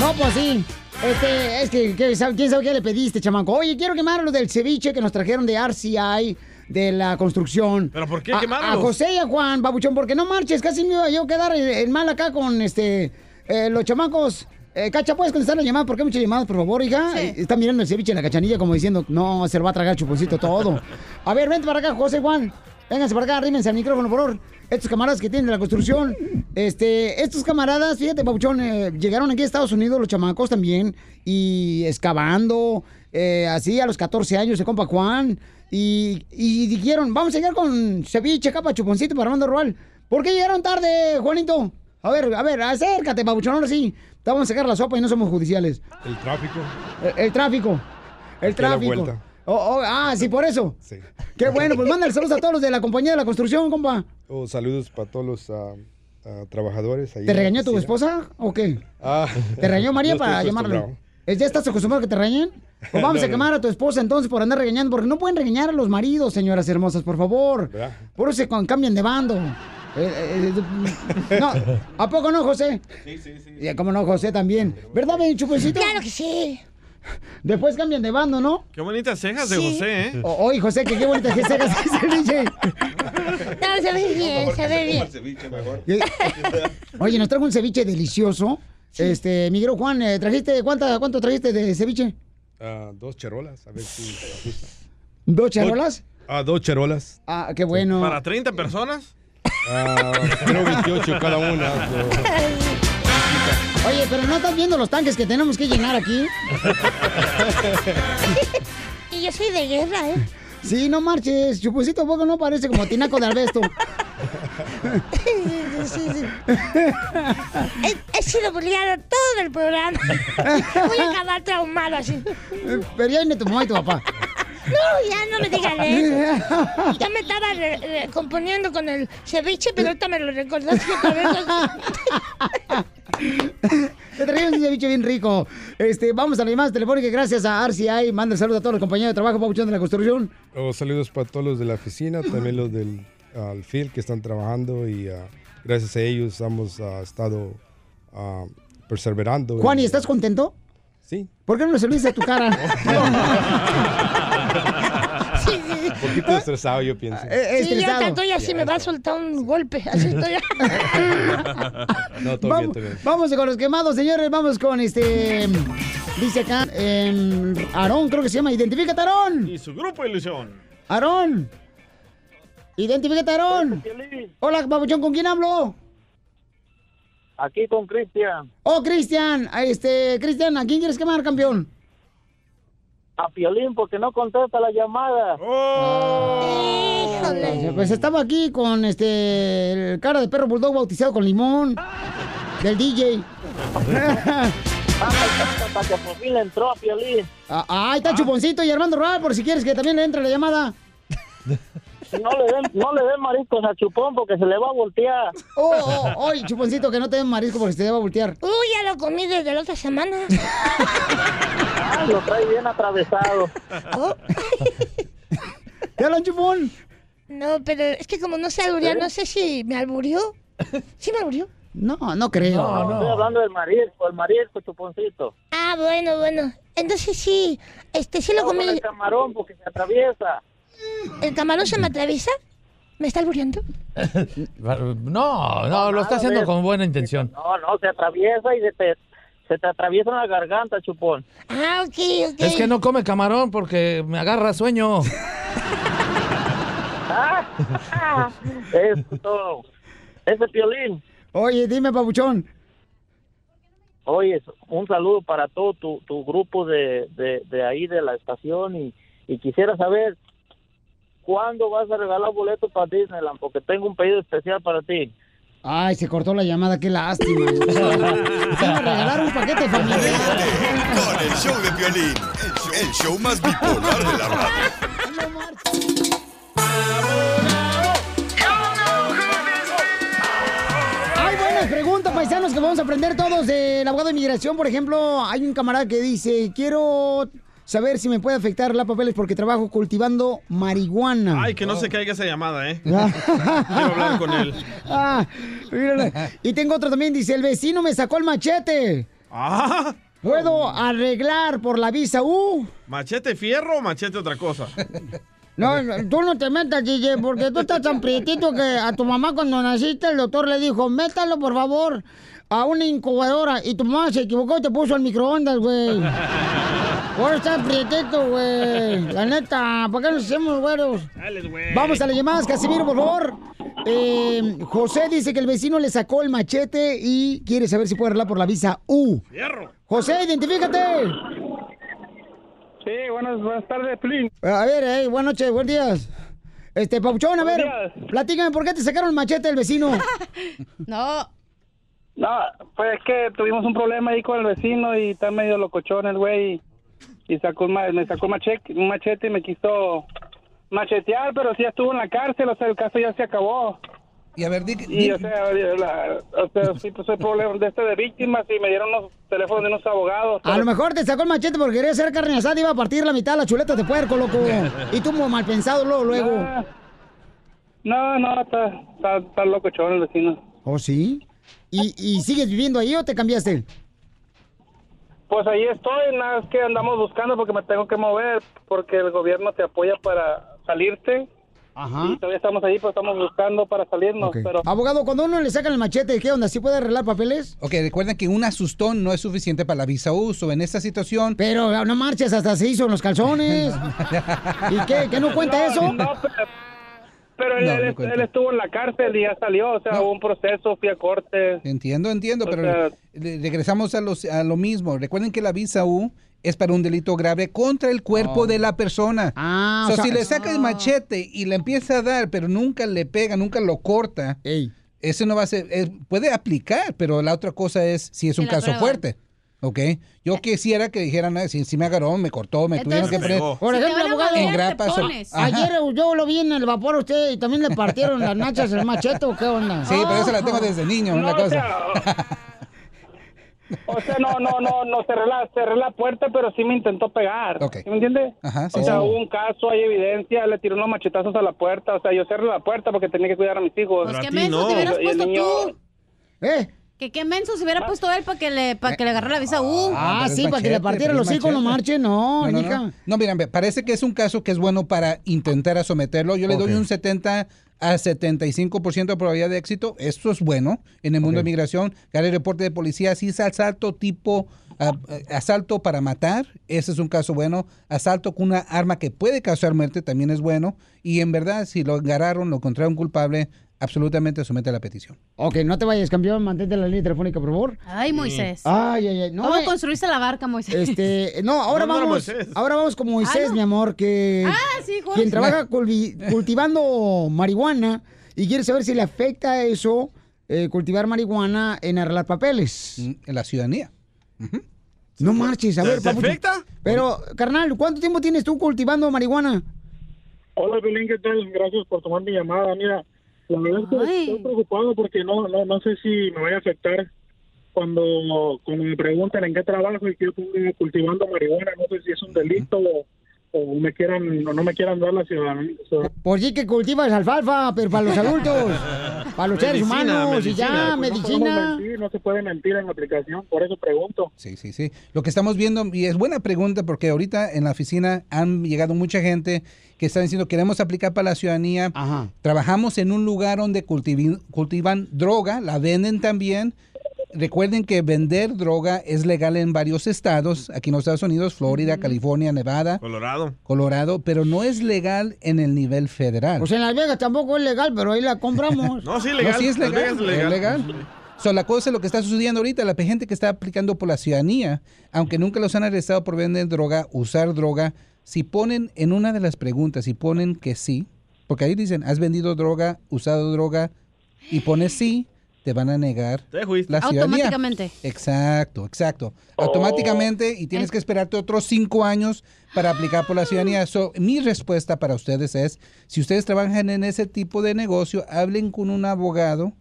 Speaker 1: No, pues sí. Este, es que, ¿quién sabe qué le pediste, chamaco? Oye, quiero quemar lo del ceviche que nos trajeron de RCI, de la construcción.
Speaker 2: ¿Pero por qué
Speaker 1: A-
Speaker 2: quemarlos?
Speaker 1: A, José y a Juan, babuchón, porque no marches, casi me iba yo a quedar en en mal acá con este eh, los chamacos. Eh, Cacha, ¿puedes contestar la llamada? ¿Por qué muchas llamadas, por favor, hija? Eh, Está mirando el ceviche en la cachanilla como diciendo, no, se lo va a tragar chuponcito todo. A ver, vente para acá, José Juan. Vénganse para acá, arrímense al micrófono, por favor. Estos camaradas que tienen de la construcción. Este, estos camaradas, fíjate, Pabuchón, eh, llegaron aquí a Estados Unidos, los chamacos también, y excavando, eh, así a los 14 años, se compa Juan, y, y dijeron, vamos a llegar con ceviche, capa, chuponcito para Armando Rual. ¿Por qué llegaron tarde, Juanito? A ver, a ver, acércate, Pabuchón, ahora sí. Te vamos a sacar la sopa y no somos judiciales.
Speaker 18: El tráfico.
Speaker 1: El, el tráfico. El
Speaker 18: la
Speaker 1: tráfico. Oh, oh, ah, sí, por eso.
Speaker 18: Sí.
Speaker 1: Qué bueno, pues mándale saludos a todos los de la compañía de la construcción, compa.
Speaker 18: Oh, saludos para todos los ah, ah, trabajadores. ahí
Speaker 1: ¿Te regañó tu esposa o qué?
Speaker 18: Ah,
Speaker 1: ¿Te regañó María <laughs>
Speaker 18: no
Speaker 1: para llamarlo?
Speaker 18: acostumbrado.
Speaker 1: ¿Es- ¿Ya estás acostumbrado a que te regañen? Pues vamos
Speaker 18: No,
Speaker 1: a
Speaker 18: no.
Speaker 1: quemar a tu esposa entonces por andar regañando, porque no pueden regañar a los maridos, señoras hermosas, por favor.
Speaker 18: ¿Verdad?
Speaker 1: Por eso se cambian de bando. Eh, eh, no, ¿a poco no, José?
Speaker 2: Sí, sí, sí.
Speaker 1: ¿Cómo no, José también? ¿Verdad, mi chuponcito?
Speaker 16: Claro que sí.
Speaker 1: Después cambian de bando, ¿no?
Speaker 2: Qué bonitas cejas de
Speaker 16: Sí.
Speaker 2: José, ¿eh?
Speaker 1: O- Oye, José, que qué bonita que cejas dice el DJ.
Speaker 16: No, se ve bien, se ve bien.
Speaker 1: Eh, Oye, nos trajo un ceviche delicioso. Este, Miguel Juan, eh, ¿trajiste cuánta, cuánto trajiste de ceviche?
Speaker 18: Ah, dos cherolas, a ver si te gusta.
Speaker 1: ¿Dos charolas?
Speaker 18: Ah, dos cherolas.
Speaker 1: Ah, qué bueno.
Speaker 2: ¿Para 30 personas?
Speaker 18: Ah, creo 28 cada una.
Speaker 1: Oye, pero no estás viendo los tanques que tenemos que llenar aquí. <laughs>
Speaker 16: Y yo soy de guerra, ¿eh?
Speaker 1: Sí, no marches. Chuponcito poco no parece como tinaco de albesto. <laughs>
Speaker 16: Sí, sí. He, he sido bulliada todo el programa. <laughs> Voy a acabar traumado así.
Speaker 1: Pero ya viene tu mamá y tu papá.
Speaker 16: No, ya no me digan eso. Ya me estaba re- re- componiendo con el ceviche, pero ahorita me lo recordaste otra vez.
Speaker 1: Te traía un ceviche bien rico. Este, vamos a las llamadas telefónicas gracias a RCI. Manda saludos a todos los compañeros de trabajo, Pabuchón de la construcción.
Speaker 18: Oh, saludos para todos los de la oficina, también los del al field que están trabajando y ah, gracias a ellos hemos ah, estado ah, perseverando.
Speaker 1: Juan, ¿y estás contento?
Speaker 18: Sí.
Speaker 1: ¿Por qué no lo saludiste a tu cara? <laughs>
Speaker 18: Poquito estresado, yo pienso.
Speaker 1: Eh,
Speaker 16: Sí, ya estoy así, me va a soltar un golpe. Así estoy. <laughs>
Speaker 18: No, todo bien,
Speaker 1: Vamos,
Speaker 18: todo bien.
Speaker 1: vamos con los quemados, señores. Vamos con este. Dice acá, em, Aarón, creo que se llama. Identifícate, Aarón.
Speaker 2: Y su grupo Ilusión.
Speaker 1: Aarón. Identifícate, Aarón. Hola, Pabuchón, ¿con quién hablo?
Speaker 10: Aquí con Cristian.
Speaker 1: Oh, Cristian. Este, Cristian, ¿a quién quieres quemar, campeón?
Speaker 10: A Piolín porque no contesta la llamada.
Speaker 1: Híjole. Pues estaba aquí con este el cara de perro bulldog bautizado con limón del DJ.
Speaker 10: Hasta que por fin le entró a Piolín.
Speaker 1: Ah, ahí está Chuponcito y Armando Rual, por si quieres que también le entre la llamada.
Speaker 19: No le den, no le den mariscos a Chupón porque se le va a voltear.
Speaker 1: Oh, oh, oye, chuponcito, que no te den marisco porque se te va a voltear.
Speaker 16: Uy, ya lo comí desde la otra semana. <laughs>
Speaker 19: Ah, lo trae bien atravesado.
Speaker 1: ¿Qué hablan, chupón?
Speaker 16: No, pero es que como no sé alburear,
Speaker 19: ¿Eh?
Speaker 16: no sé si me alburió. ¿Sí me alburió?
Speaker 1: No, no creo.
Speaker 19: No, estoy hablando del marisco, el marisco, Chuponcito.
Speaker 16: Ah, bueno, bueno. Entonces sí, este sí lo
Speaker 19: No con
Speaker 16: comí.
Speaker 19: el camarón porque se atraviesa.
Speaker 16: ¿El camarón se me atraviesa? ¿Me está albureando? <laughs>
Speaker 17: No, no, lo está haciendo con buena intención.
Speaker 19: No, no, se atraviesa y se te, se te atraviesa la garganta, Chupón.
Speaker 16: Ah, ok, ok.
Speaker 17: Es que no come camarón porque me agarra sueño. <laughs>
Speaker 19: Ah, Esto, ese piolín.
Speaker 1: Oye, dime, papuchón.
Speaker 19: Oye, un saludo para todo tu, tu grupo de, de, de ahí de la estación y, y quisiera saber cuándo vas a regalar boletos para Disneyland porque tengo un pedido especial para ti.
Speaker 1: Ay, se cortó la llamada, qué lástima. <laughs> Van a regalar un paquete familiar.
Speaker 6: Con el show de violín, el show más bipolar de la radio.
Speaker 1: Hay buenas preguntas, paisanos, que vamos a aprender todos del abogado de inmigración. Por ejemplo, hay un camarada que dice, quiero saber si me puede afectar la papeles porque trabajo cultivando marihuana.
Speaker 2: Ay, que no se caiga esa llamada, ¿eh? <laughs> Quiero hablar con él.
Speaker 1: Ah. Y tengo otro también, dice, el vecino me sacó el machete.
Speaker 2: Ah.
Speaker 1: ¿Puedo arreglar por la visa U?
Speaker 2: ¿Machete fierro o machete otra cosa?
Speaker 1: No, no, tú no te metas, DJ, porque tú estás tan prietito que a tu mamá cuando naciste el doctor le dijo, métalo por favor a una incubadora y tu mamá se equivocó y te puso al microondas, güey. <laughs> Por estar prietito, güey. La neta, ¿por qué nos hacemos güeros? Vamos a las llamadas, Casimiro, por favor. Eh, José dice que el vecino le sacó el machete y quiere saber si puede arreglar por la visa U.
Speaker 2: ¡Fierro!
Speaker 1: José, identifícate.
Speaker 19: Sí, buenas, buenas tardes, Plin.
Speaker 1: A ver, eh, buenas noches, buenos días. Este, Pauchón, a ver, platícame, ¿por qué te sacaron el machete del vecino? <laughs>
Speaker 5: no.
Speaker 19: No, pues es que tuvimos un problema ahí con el vecino y está medio locochón el güey y, y sacó un me sacó un machete, un machete y me quiso machetear, pero sí estuvo en la cárcel, o sea, el caso ya se acabó.
Speaker 20: Y a ver, di,
Speaker 19: Y, o sea, la- o sea, sí, pues el problema de este de víctimas y me dieron los teléfonos de unos abogados.
Speaker 1: A lo mejor te sacó el machete porque quería hacer carne asada y iba a partir la mitad de las chuletas de puerco, loco. <laughs> Y tú mal pensado luego, luego.
Speaker 19: No, no, está, está, está locochón el vecino.
Speaker 1: ¿Oh, sí? ¿Y, ¿Y sigues viviendo ahí o te cambiaste?
Speaker 19: Pues ahí estoy, nada, es que andamos buscando porque me tengo que mover, porque el gobierno te apoya para salirte.
Speaker 1: Ajá.
Speaker 19: Y todavía estamos ahí, pues estamos buscando para salirnos, pero...
Speaker 1: Abogado, cuando uno le sacan el machete, ¿qué onda? ¿Sí puede arreglar papeles?
Speaker 21: Ok, recuerden que un asustón no es suficiente para la visa uso. En esta situación...
Speaker 1: Pero no marches, hasta se hizo en los calzones. <laughs> ¿Y qué? ¿Que no cuenta eso?
Speaker 19: No, pero, pero él,
Speaker 21: No,
Speaker 19: él-
Speaker 21: no cuenta.
Speaker 19: él estuvo en la cárcel y ya salió, o sea, hubo un proceso, fui a corte.
Speaker 21: Entiendo, entiendo,
Speaker 19: O
Speaker 21: pero
Speaker 19: sea-
Speaker 21: le- regresamos a, los, a lo mismo. Recuerden que la visa U es para un delito grave contra el cuerpo
Speaker 1: Oh.
Speaker 21: de la persona.
Speaker 1: Ah,
Speaker 21: So,
Speaker 1: o sea-
Speaker 21: si le saca el machete y le empieza a dar, pero nunca le pega, nunca lo corta, ese no va a ser, es- puede aplicar, pero la otra cosa es si es un caso
Speaker 5: prueban.
Speaker 21: fuerte. ¿Ok? Yo quisiera que dijeran, "Ah, si, si me agarró, me cortó, me tuvieron que poner
Speaker 1: Por
Speaker 5: Si
Speaker 1: ejemplo, abogado,
Speaker 21: en grapas.
Speaker 1: ayer yo lo vi en el vapor a usted y también le partieron las nachas el machete o qué onda.
Speaker 21: Sí, pero esa la tengo desde niño,
Speaker 19: No,
Speaker 21: una
Speaker 19: o
Speaker 21: cosa.
Speaker 19: sea, O sea, no, no, no, no cerré la, cerré la puerta, pero sí me intentó pegar.
Speaker 21: Ok.
Speaker 19: ¿Sí me entiende?
Speaker 21: Ajá, sí,
Speaker 19: o sea,
Speaker 21: sí.
Speaker 19: hubo un caso, hay evidencia, le tiró unos machetazos a la puerta. O sea, yo cerré la puerta porque tenía que cuidar a mis hijos.
Speaker 5: Pues qué menso te hubieras puesto
Speaker 19: niño-
Speaker 5: tú.
Speaker 1: ¿Eh?
Speaker 5: Que qué menso se hubiera puesto él para que le, para que le agarrara la visa U.
Speaker 1: Ah,
Speaker 21: pero es
Speaker 1: sí, para que le partiera los hijos, no marche, no,
Speaker 21: No, no,
Speaker 1: hija.
Speaker 21: no. No, miren, ve, parece que es un caso que es bueno para intentar a someterlo. Yo le doy un 70 a 75% de probabilidad de éxito. Esto es bueno en el mundo de migración. Cada el reporte de policía, si es asalto tipo ah, asalto para matar, ese es un caso bueno. Asalto con una arma que puede causar muerte también es bueno. Y en verdad, si lo agarraron, lo encontraron culpable, absolutamente somete a la petición.
Speaker 1: Ok, no te vayas, campeón, mantente en la línea telefónica, por favor.
Speaker 5: Ay, Moisés.
Speaker 1: Ay, ay, ay. No,
Speaker 5: ¿Cómo
Speaker 1: eh,
Speaker 5: construiste la barca, Moisés?
Speaker 1: Este, no, ahora
Speaker 5: No, no era
Speaker 1: vamos,
Speaker 5: Moisés.
Speaker 1: ahora vamos con Moisés,
Speaker 5: Ah, no.
Speaker 1: mi amor, que
Speaker 5: Ah, sí, Jorge.
Speaker 1: quien trabaja <laughs> cultivando marihuana y quiere saber si le afecta eso eh, cultivar marihuana en arreglar papeles.
Speaker 21: Mm, En la ciudadanía.
Speaker 1: No marches, a
Speaker 21: ¿Te-
Speaker 1: ver,
Speaker 21: te
Speaker 1: papucho.
Speaker 21: afecta?
Speaker 1: Pero, carnal, ¿cuánto tiempo tienes tú cultivando marihuana?
Speaker 22: Hola, Belén, ¿qué tal? Gracias por tomar mi llamada. Mira, la verdad es que estoy preocupado porque no, no, no sé si me vaya a afectar cuando, cuando me preguntan en qué trabajo y que yo ponga cultivando marihuana. No sé si es un delito o, o me quieran o no me quieran dar la ciudadanía.
Speaker 1: Por sí que cultivas alfalfa, pero para los adultos, <laughs> para los seres
Speaker 22: Medicina,
Speaker 1: humanos y ya,
Speaker 22: Pues no
Speaker 1: medicina.
Speaker 22: mentir, no se puede mentir en la aplicación, por eso pregunto.
Speaker 21: Sí, sí, sí. Lo que estamos viendo, y es buena pregunta porque ahorita en la oficina han llegado mucha gente que está diciendo queremos aplicar para la ciudadanía. Trabajamos en un lugar donde cultivan droga, la venden también. Recuerden que vender droga es legal en varios estados, aquí en los Estados Unidos, Florida, California, Nevada,
Speaker 2: Colorado.
Speaker 21: Colorado, pero no es legal en el nivel federal.
Speaker 1: Pues en Las Vegas tampoco es legal, pero ahí la compramos. <laughs>
Speaker 2: No, sí,
Speaker 21: No,
Speaker 2: legal.
Speaker 21: sí es
Speaker 2: Las
Speaker 21: legal.
Speaker 2: Vegas es
Speaker 21: es
Speaker 2: legal.
Speaker 21: legal. So, la cosa es lo que está sucediendo ahorita. La gente que está aplicando por la ciudadanía, aunque nunca los han arrestado por vender droga, usar droga, si ponen en una de las preguntas, si ponen que sí, porque ahí dicen, ¿has vendido droga, usado droga? Y pones sí, te van a negar
Speaker 2: Te
Speaker 21: la ciudadanía.
Speaker 5: Automáticamente.
Speaker 21: Exacto, exacto. Automáticamente y tienes que esperarte otros cinco años para aplicar por la ciudadanía. So, mi respuesta para ustedes es, si ustedes trabajan en ese tipo de negocio, hablen con un abogado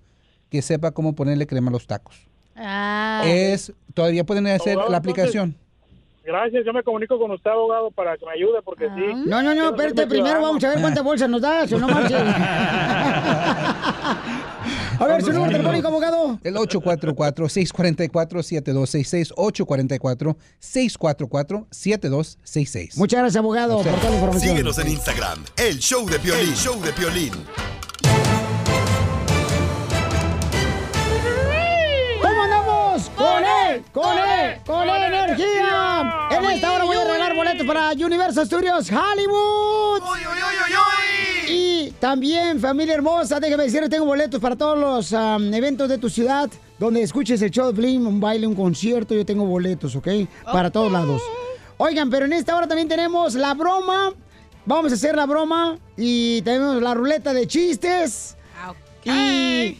Speaker 21: que sepa cómo ponerle crema a los tacos.
Speaker 5: Ah.
Speaker 21: Es, todavía pueden hacer
Speaker 22: Abogado,
Speaker 21: la
Speaker 22: entonces-
Speaker 21: aplicación.
Speaker 22: Gracias, yo me comunico con usted, abogado, para que me ayude, porque sí.
Speaker 1: No, no, no, espérate, primero vamos a ver cuántas bolsas nos das, o no marches. <laughs> <laughs> A ver, su número telefónico, abogado.
Speaker 21: El 844-644-7266, 844-644-7266.
Speaker 1: Muchas gracias, abogado, por toda la información.
Speaker 6: Síguenos en Instagram, el show de Piolín. show de Piolín.
Speaker 1: ¿Cómo andamos? ¡Con él! ¡Con él! ¡Con él energía! En esta hora voy a regalar boletos para Universal Studios Hollywood. Y también, familia hermosa, déjame decirles, tengo boletos para todos los eventos de tu ciudad, donde escuches el show de Blim, un baile, un concierto, yo tengo boletos, ¿ok? Para todos lados. Oigan, pero en esta hora también tenemos la broma. Vamos a hacer la broma y tenemos la ruleta de chistes. Y,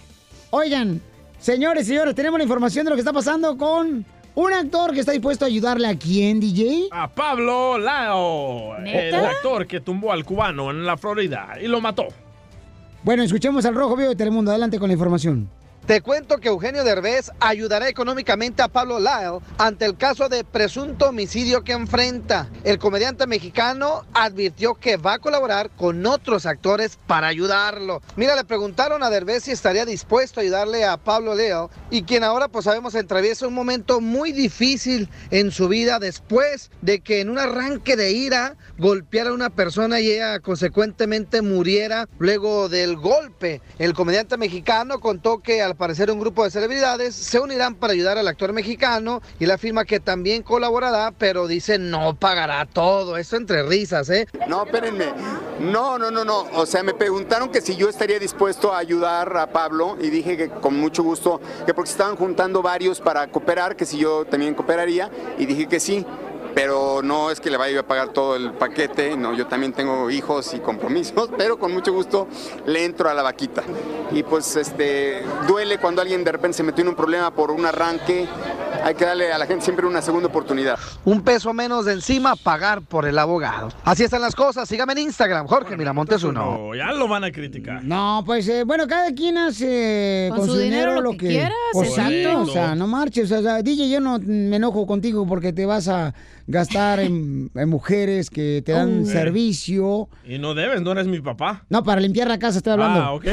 Speaker 1: oigan, señores y señores, tenemos la información de lo que está pasando con un actor que está dispuesto a ayudarle a quién, DJ.
Speaker 2: A Pablo Lao, el actor que tumbó al cubano en la Florida y lo mató.
Speaker 1: Bueno, escuchemos al Rojo Vivo de Telemundo. Adelante con la información.
Speaker 3: Te cuento que Eugenio Derbez ayudará económicamente a Pablo Lyle ante el caso de presunto homicidio que enfrenta. El comediante mexicano advirtió que va a colaborar con otros actores para ayudarlo. Mira, le preguntaron a Derbez si estaría dispuesto a ayudarle a Pablo Leo y quien ahora pues sabemos atraviesa un momento muy difícil en su vida después de que en un arranque de ira golpeara a una persona y ella consecuentemente muriera luego del golpe. El comediante mexicano contó que al parecer un grupo de celebridades se unirán para ayudar al actor mexicano y él afirma que también colaborará, pero dice no pagará todo. Eso entre risas, ¿eh?
Speaker 4: No, espérenme. No, no, no, no. O sea, me preguntaron que si yo estaría dispuesto a ayudar a Pablo y dije que con mucho gusto, que porque estaban juntando varios para cooperar, que si yo también cooperaría y dije que sí. Pero no es que le vaya a pagar todo el paquete, no, yo también tengo hijos y compromisos, <laughs> pero con mucho gusto le entro a la vaquita. Y pues este duele cuando alguien de repente se metió en un problema por un arranque, hay que darle a la gente siempre una segunda oportunidad.
Speaker 3: Un peso menos de encima pagar por el abogado. Así están las cosas. Sígame en Instagram, Jorge Miramontes uno.
Speaker 2: No, ya lo van a criticar.
Speaker 1: No, pues eh, bueno, cada quien hace
Speaker 5: Con su dinero lo que quiera, señor.
Speaker 1: exacto, o sea, no marches. O sea, DJ, yo no me enojo contigo porque te vas a gastar en, en mujeres que te dan servicio.
Speaker 2: Y no debes, no eres mi papá.
Speaker 1: No, para limpiar la casa estoy hablando.
Speaker 2: Ah, ok. <laughs>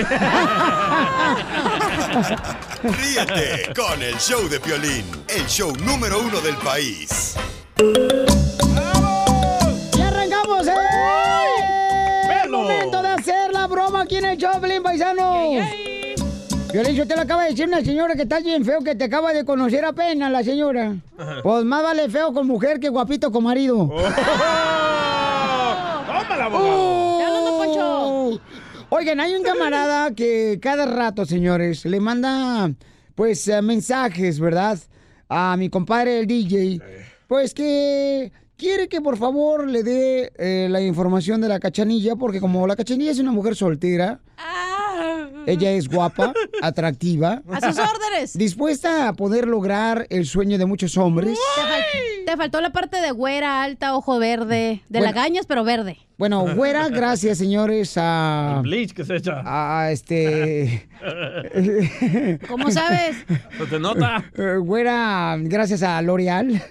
Speaker 6: Ríete con el show de Piolín, el show número uno del país.
Speaker 1: ¡Ya arrancamos, eh! ¡Es momento de hacer la broma aquí en el Choplin, paisanos! Violín, yo te lo acaba de decir una señora que está bien feo, que te acaba de conocer apenas la señora. Pues más vale feo con mujer que guapito con marido. <laughs>
Speaker 2: ¡Tómala,
Speaker 1: abogado! Oigan, hay un camarada que cada rato, señores, le manda, pues, eh, mensajes, ¿verdad? A mi compadre, el DJ. Pues que quiere que por favor le dé eh, la información de la cachanilla, porque como la cachanilla es una mujer soltera, ella es guapa, atractiva.
Speaker 5: A sus órdenes.
Speaker 1: Dispuesta a poder lograr el sueño de muchos hombres.
Speaker 5: Te, fal- te faltó la parte de güera, alta, ojo verde, de
Speaker 1: Bueno.
Speaker 5: lagañas, pero verde.
Speaker 1: Bueno, <laughs> güera, gracias, señores, a...
Speaker 2: Bleach que se echa.
Speaker 1: A este... <laughs>
Speaker 5: ¿Cómo sabes?
Speaker 2: Se te nota. <laughs>
Speaker 1: Güera, gracias a L'Oreal.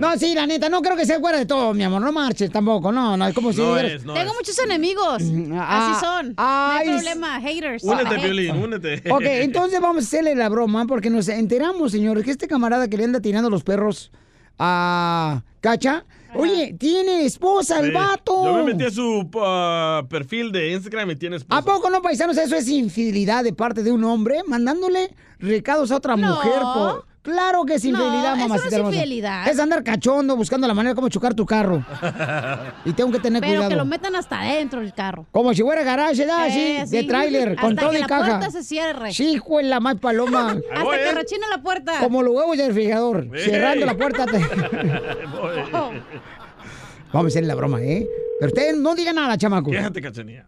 Speaker 1: No, sí, la neta, no creo que sea güera de todo, mi amor. No marches tampoco, no, no, es como si...
Speaker 2: No
Speaker 1: dijeras-
Speaker 2: es, no
Speaker 5: Tengo
Speaker 2: es.
Speaker 5: muchos enemigos.
Speaker 1: ah,
Speaker 5: Así son.
Speaker 1: ay,
Speaker 5: no hay problema. Haters.
Speaker 2: Únete,
Speaker 5: Hate.
Speaker 2: Piolín, únete.
Speaker 1: Ok, entonces vamos a hacerle la broma porque nos enteramos, señores, que este camarada que le anda tirando los perros a Cacha, oye, tiene esposa el
Speaker 2: Sí.
Speaker 1: vato.
Speaker 2: Yo me metí a su ah, perfil de Instagram y tiene esposa.
Speaker 1: ¿A poco no, paisanos? Eso es infidelidad de parte de un hombre mandándole recados a otra
Speaker 5: No.
Speaker 1: mujer. por- Claro que es
Speaker 5: No,
Speaker 1: infidelidad,
Speaker 5: eso no
Speaker 1: mamacita
Speaker 5: es
Speaker 1: hermosa.
Speaker 5: infidelidad.
Speaker 1: Es andar cachondo buscando la manera como chocar tu carro. <laughs> Y tengo que tener
Speaker 5: Pero
Speaker 1: cuidado.
Speaker 5: que lo metan hasta adentro del carro.
Speaker 1: Como si fuera garage, ¿verdad?
Speaker 5: Eh,
Speaker 1: sí, de tráiler, con
Speaker 5: Hasta
Speaker 1: todo
Speaker 5: que
Speaker 1: y
Speaker 5: la
Speaker 1: caja.
Speaker 5: puerta se cierre.
Speaker 1: Sí, hijo de la más paloma. <laughs>
Speaker 5: Hasta que rechine la puerta.
Speaker 1: Como los huevos del refrigerador. Cerrando la puerta. te- <laughs> Vamos a hacer la broma, ¿eh? Pero ustedes no digan nada, chamacos.
Speaker 2: Quéjate, cachanía.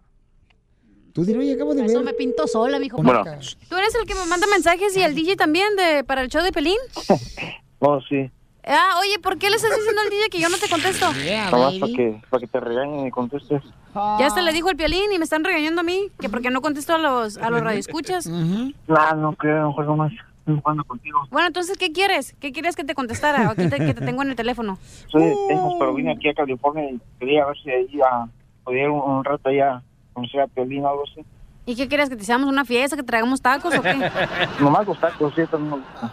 Speaker 1: Tú dirás, oye, acabo de
Speaker 5: Eso
Speaker 1: ver.
Speaker 5: me pinto sola, mijo.
Speaker 1: Bueno.
Speaker 5: ¿Tú eres el que me manda mensajes y el DJ también de para el show de Pelín? <laughs>
Speaker 10: Oh, sí.
Speaker 5: Ah, oye, ¿por qué le estás diciendo al DJ que yo no te contesto? <laughs>
Speaker 10: Nomás para que, para que te regañen y contestes.
Speaker 5: Ya hasta le dijo el Piolín y me están regañando a mí, que porque no contesto a los, a los radioescuchas.
Speaker 10: No, no creo, no juego más. Jugando contigo.
Speaker 5: Bueno, entonces, ¿qué quieres? ¿Qué quieres que te contestara? ¿O que te, que te tengo en el teléfono?
Speaker 10: Soy de Texas, pero vine aquí a California y quería ver si ahí a, podía ir un, un rato allá conocer a Piolín o algo así.
Speaker 5: ¿Y qué quieres? ¿Que te hiciéramos una fiesta? ¿Que traigamos tacos o qué? <laughs>
Speaker 10: Nomás los tacos, sí, no me gusta.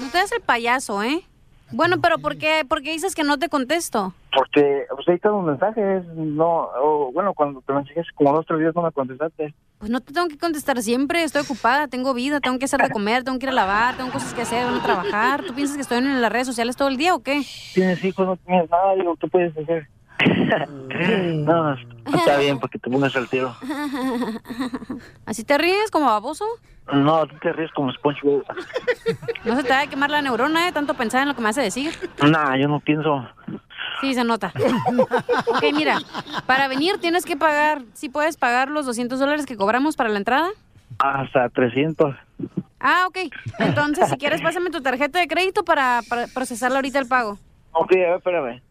Speaker 5: No te das el payaso, ¿eh? Bueno, pero ¿por qué, por qué dices que no te contesto?
Speaker 10: Porque, pues ahí están los mensajes, no, o, bueno, cuando te mensajes como dos, tres días no me contestaste.
Speaker 5: Pues no te tengo que contestar siempre, estoy ocupada, tengo vida, tengo que hacer de comer, tengo que ir a lavar, tengo cosas que hacer, a trabajar. ¿Tú piensas que estoy en las redes sociales todo el día o qué?
Speaker 10: Tienes hijos, no tienes nada, digo, ¿qué puedes hacer? <laughs> no, está bien, porque te pongas al tiro. <laughs>
Speaker 5: ¿Así te ríes como baboso?
Speaker 10: No, tú te ríes como SpongeBob. <laughs>
Speaker 5: No se te va a quemar la neurona, ¿eh? Tanto pensar en lo que me a decir.
Speaker 10: Nah, yo no pienso.
Speaker 5: Sí, se nota. ok, mira, para venir tienes que pagar, si puedes pagar los 200 dólares que cobramos para la entrada.
Speaker 10: Hasta 300.
Speaker 5: Ah, ok. Entonces, si quieres, pásame tu tarjeta de crédito para, para procesarla ahorita el pago.
Speaker 10: Ok, a ver, espérame.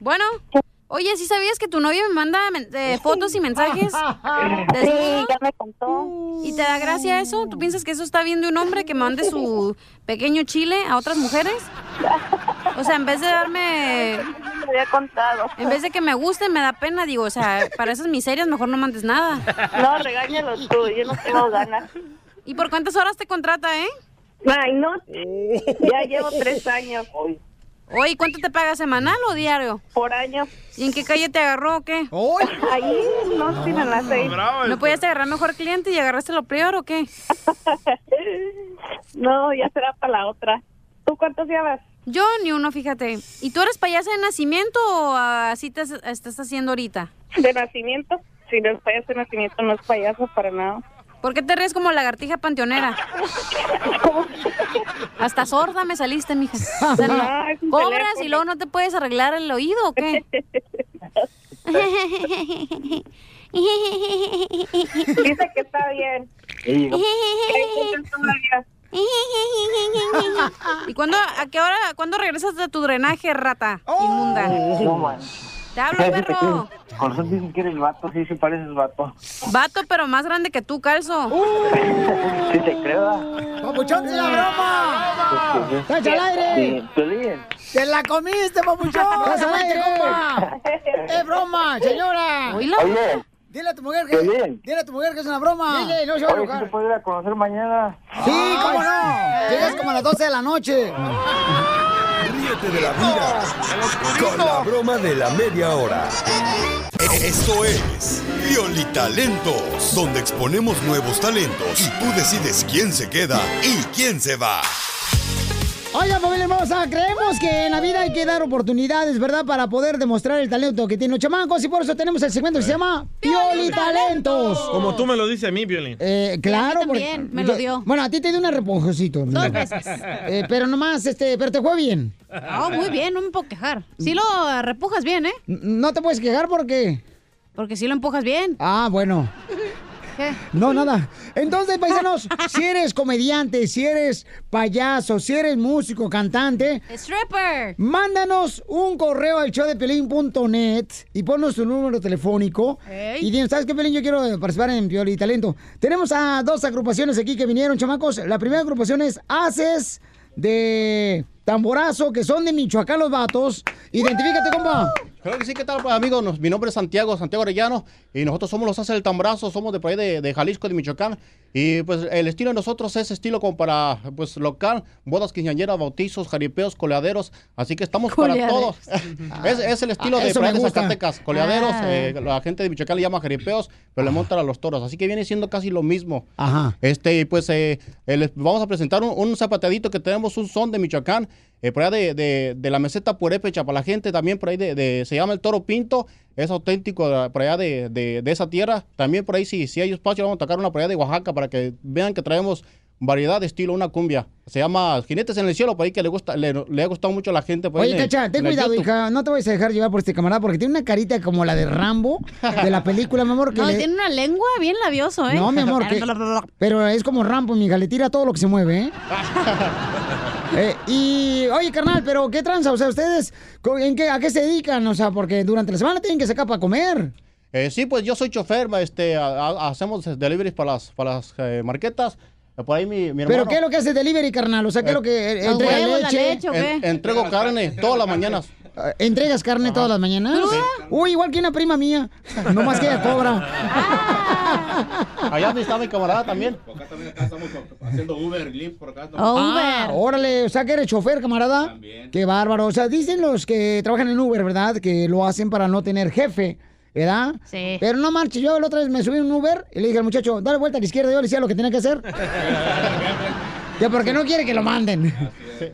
Speaker 5: Bueno, oye, ¿sí sabías que tu novio me manda eh, fotos y mensajes? <laughs>
Speaker 16: Sí, ya me contó.
Speaker 5: ¿Y te da gracia eso? ¿Tú piensas que eso está bien de un hombre que mande su pequeño chile a otras mujeres? O sea, en vez de darme...
Speaker 16: Me había contado.
Speaker 5: En vez de que me guste, me da pena. Digo, o sea, para esas miserias mejor no mandes nada.
Speaker 16: No, regáñalo tú, yo no tengo ganas.
Speaker 5: ¿Y por cuántas horas te contrata, eh?
Speaker 16: Ay, no. Ya llevo tres años.
Speaker 5: Oye, ¿cuánto te paga semanal o diario?
Speaker 16: Por año.
Speaker 5: ¿Y en qué calle te agarró o qué? <laughs>
Speaker 16: Ahí no tienen las seis.
Speaker 5: ¿No podías agarrar mejor cliente y agarraste lo peor o qué? <laughs>
Speaker 16: No, ya será para la otra. ¿Tú cuántos llevas?
Speaker 5: Yo ni uno, fíjate. ¿Y tú eres payasa de nacimiento o así te estás haciendo ahorita?
Speaker 16: De nacimiento. Si no es payaso de nacimiento, no es payaso para nada.
Speaker 5: ¿Por qué te ríes como lagartija panteonera? Hasta sorda me saliste, mija. <laughs> O sea, no-
Speaker 16: No, es un
Speaker 5: ¿Cobras
Speaker 16: teléfono.
Speaker 5: y luego no te puedes arreglar el oído o qué?
Speaker 16: Dice que está bien.
Speaker 5: ¿Y cuándo, a qué hora, cuándo regresas de tu drenaje, rata inmunda?
Speaker 10: No, man.
Speaker 5: Te hablo, perro.
Speaker 10: Con razón dicen que eres vato, sí, sí pareces vato.
Speaker 5: Vato, pero más grande que tú, calzo. <laughs>
Speaker 10: Sí te creo.
Speaker 1: ¡Papuchón, es la broma! ¡Estás al aire! ¡Te la comiste, papuchón! ¡Estás al aire, compa! ¡Es broma, señora!
Speaker 10: Oye.
Speaker 1: Dile a tu mujer que...
Speaker 10: Piolín.
Speaker 1: Dile a tu mujer que es una broma. Dile, no se va a
Speaker 10: ¿sí
Speaker 1: enojar.
Speaker 10: te puedo ir a conocer mañana?
Speaker 1: Sí, cómo no. Llegas como a las 12 de la noche.
Speaker 6: Ríete de la vida con la broma de la media hora. Esto es Talentos, donde exponemos nuevos talentos y tú decides quién se queda y quién se va.
Speaker 1: Oiga, familia hermosa, creemos que en la vida hay que dar oportunidades, ¿verdad? Para poder demostrar el talento que tienen los chamacos y por eso tenemos el segmento que se llama Pioli Talentos.
Speaker 2: Como tú me lo dices a mí, Violín.
Speaker 1: Eh, claro,
Speaker 5: a mí también,
Speaker 1: porque-
Speaker 5: me lo dio.
Speaker 1: Bueno, a ti te dio un reponjocito.
Speaker 5: Dos veces.
Speaker 1: Eh, pero nomás, este, pero te fue bien.
Speaker 5: Oh, muy bien, no me puedo quejar. Sí lo repujas bien, ¿eh?
Speaker 1: No te puedes quejar porque.
Speaker 5: Porque sí lo empujas bien.
Speaker 1: Ah, bueno. No, nada. Entonces, paisanos, <laughs> si eres comediante, si eres payaso, si eres músico, cantante,
Speaker 5: Stripper.
Speaker 1: mándanos un correo al showdepelín.net y ponnos tu número telefónico.
Speaker 5: Ey.
Speaker 1: Y dinos, ¿sabes qué, Pelín? Yo quiero participar en Pioli Talento. Tenemos a dos agrupaciones aquí que vinieron, chamacos. La primera agrupación es Haces de Tamborazo, que son de Michoacán los vatos. Identifícate, compa.
Speaker 23: Claro que sí, ¿qué tal, pues, amigos? Nos- Mi nombre es Santiago, Santiago Arellano, y nosotros somos los Haces del Tambrazo, somos de por ahí de, de Jalisco, de Michoacán, y pues el estilo de nosotros es estilo como para, pues, local, bodas quinceañeras, bautizos, jaripeos, coleaderos, así que estamos para todos. <laughs> es, es el estilo
Speaker 24: Ah,
Speaker 23: de por ahí de. Zacatecas, coleaderos,
Speaker 24: Ah.
Speaker 23: eh, la gente de Michoacán le llama jaripeos, pero le montan a los toros, así que viene siendo casi lo mismo.
Speaker 1: Ajá.
Speaker 23: Este, y pues eh, eh, les vamos a presentar un, un zapateadito que tenemos, un son de Michoacán, eh, por allá de, de- de la meseta purépecha, para la gente también por ahí de, de- se llama el toro pinto, es auténtico de- por allá de, de- de esa tierra. También por ahí, si, si hay espacio, vamos a tocar una por allá de Oaxaca para que vean que traemos variedad de estilo, una cumbia. Se llama Jinetes en el Cielo, por ahí que le gusta, le, le ha gustado mucho a la gente. por ahí
Speaker 1: Oye, Cacha, ten cuidado,
Speaker 23: YouTube.
Speaker 1: hija. No te vayas a dejar llevar por este camarada porque tiene una carita como la de Rambo de la película, mi amor. Que
Speaker 5: No,
Speaker 1: le-
Speaker 5: tiene una lengua bien labioso, ¿eh?
Speaker 1: No, mi amor, que- <laughs> pero es como Rambo, mija, le tira todo lo que se mueve, ¿eh? <laughs> Eh, y, oye, carnal, pero ¿qué tranza? O sea, ¿ustedes en qué, a qué se dedican? O sea, porque durante la semana tienen que sacar para comer.
Speaker 23: Eh, sí, pues yo soy chofer, este, a- a- hacemos deliveries para las, para las eh, marquetas. Eh, Por ahí mi, mi hermano...
Speaker 1: ¿Pero qué es lo que hace delivery, carnal? O sea, ¿qué es lo que eh, entrega
Speaker 23: huevos, la
Speaker 1: leche?
Speaker 23: leche, ¿o qué? En- entrego carne todas las <laughs> mañanas.
Speaker 1: Eh, ¿Entregas carne todas las mañanas? Uy, igual que una prima mía. No más que ella cobra. <laughs>
Speaker 23: Allá donde está mi camarada también.
Speaker 24: Haciendo Uber, Lyft por acá.
Speaker 1: Ah, órale, o sea que eres chofer, camarada. Qué bárbaro. O sea, dicen los que trabajan en Uber, ¿verdad? Que lo hacen para no tener jefe, ¿verdad?
Speaker 5: Sí.
Speaker 1: Pero no manches, yo la otra vez me subí en un Uber y le dije al muchacho, dale vuelta a la izquierda, yo le decía lo que tenía que hacer. <laughs> que porque no quiere que lo manden.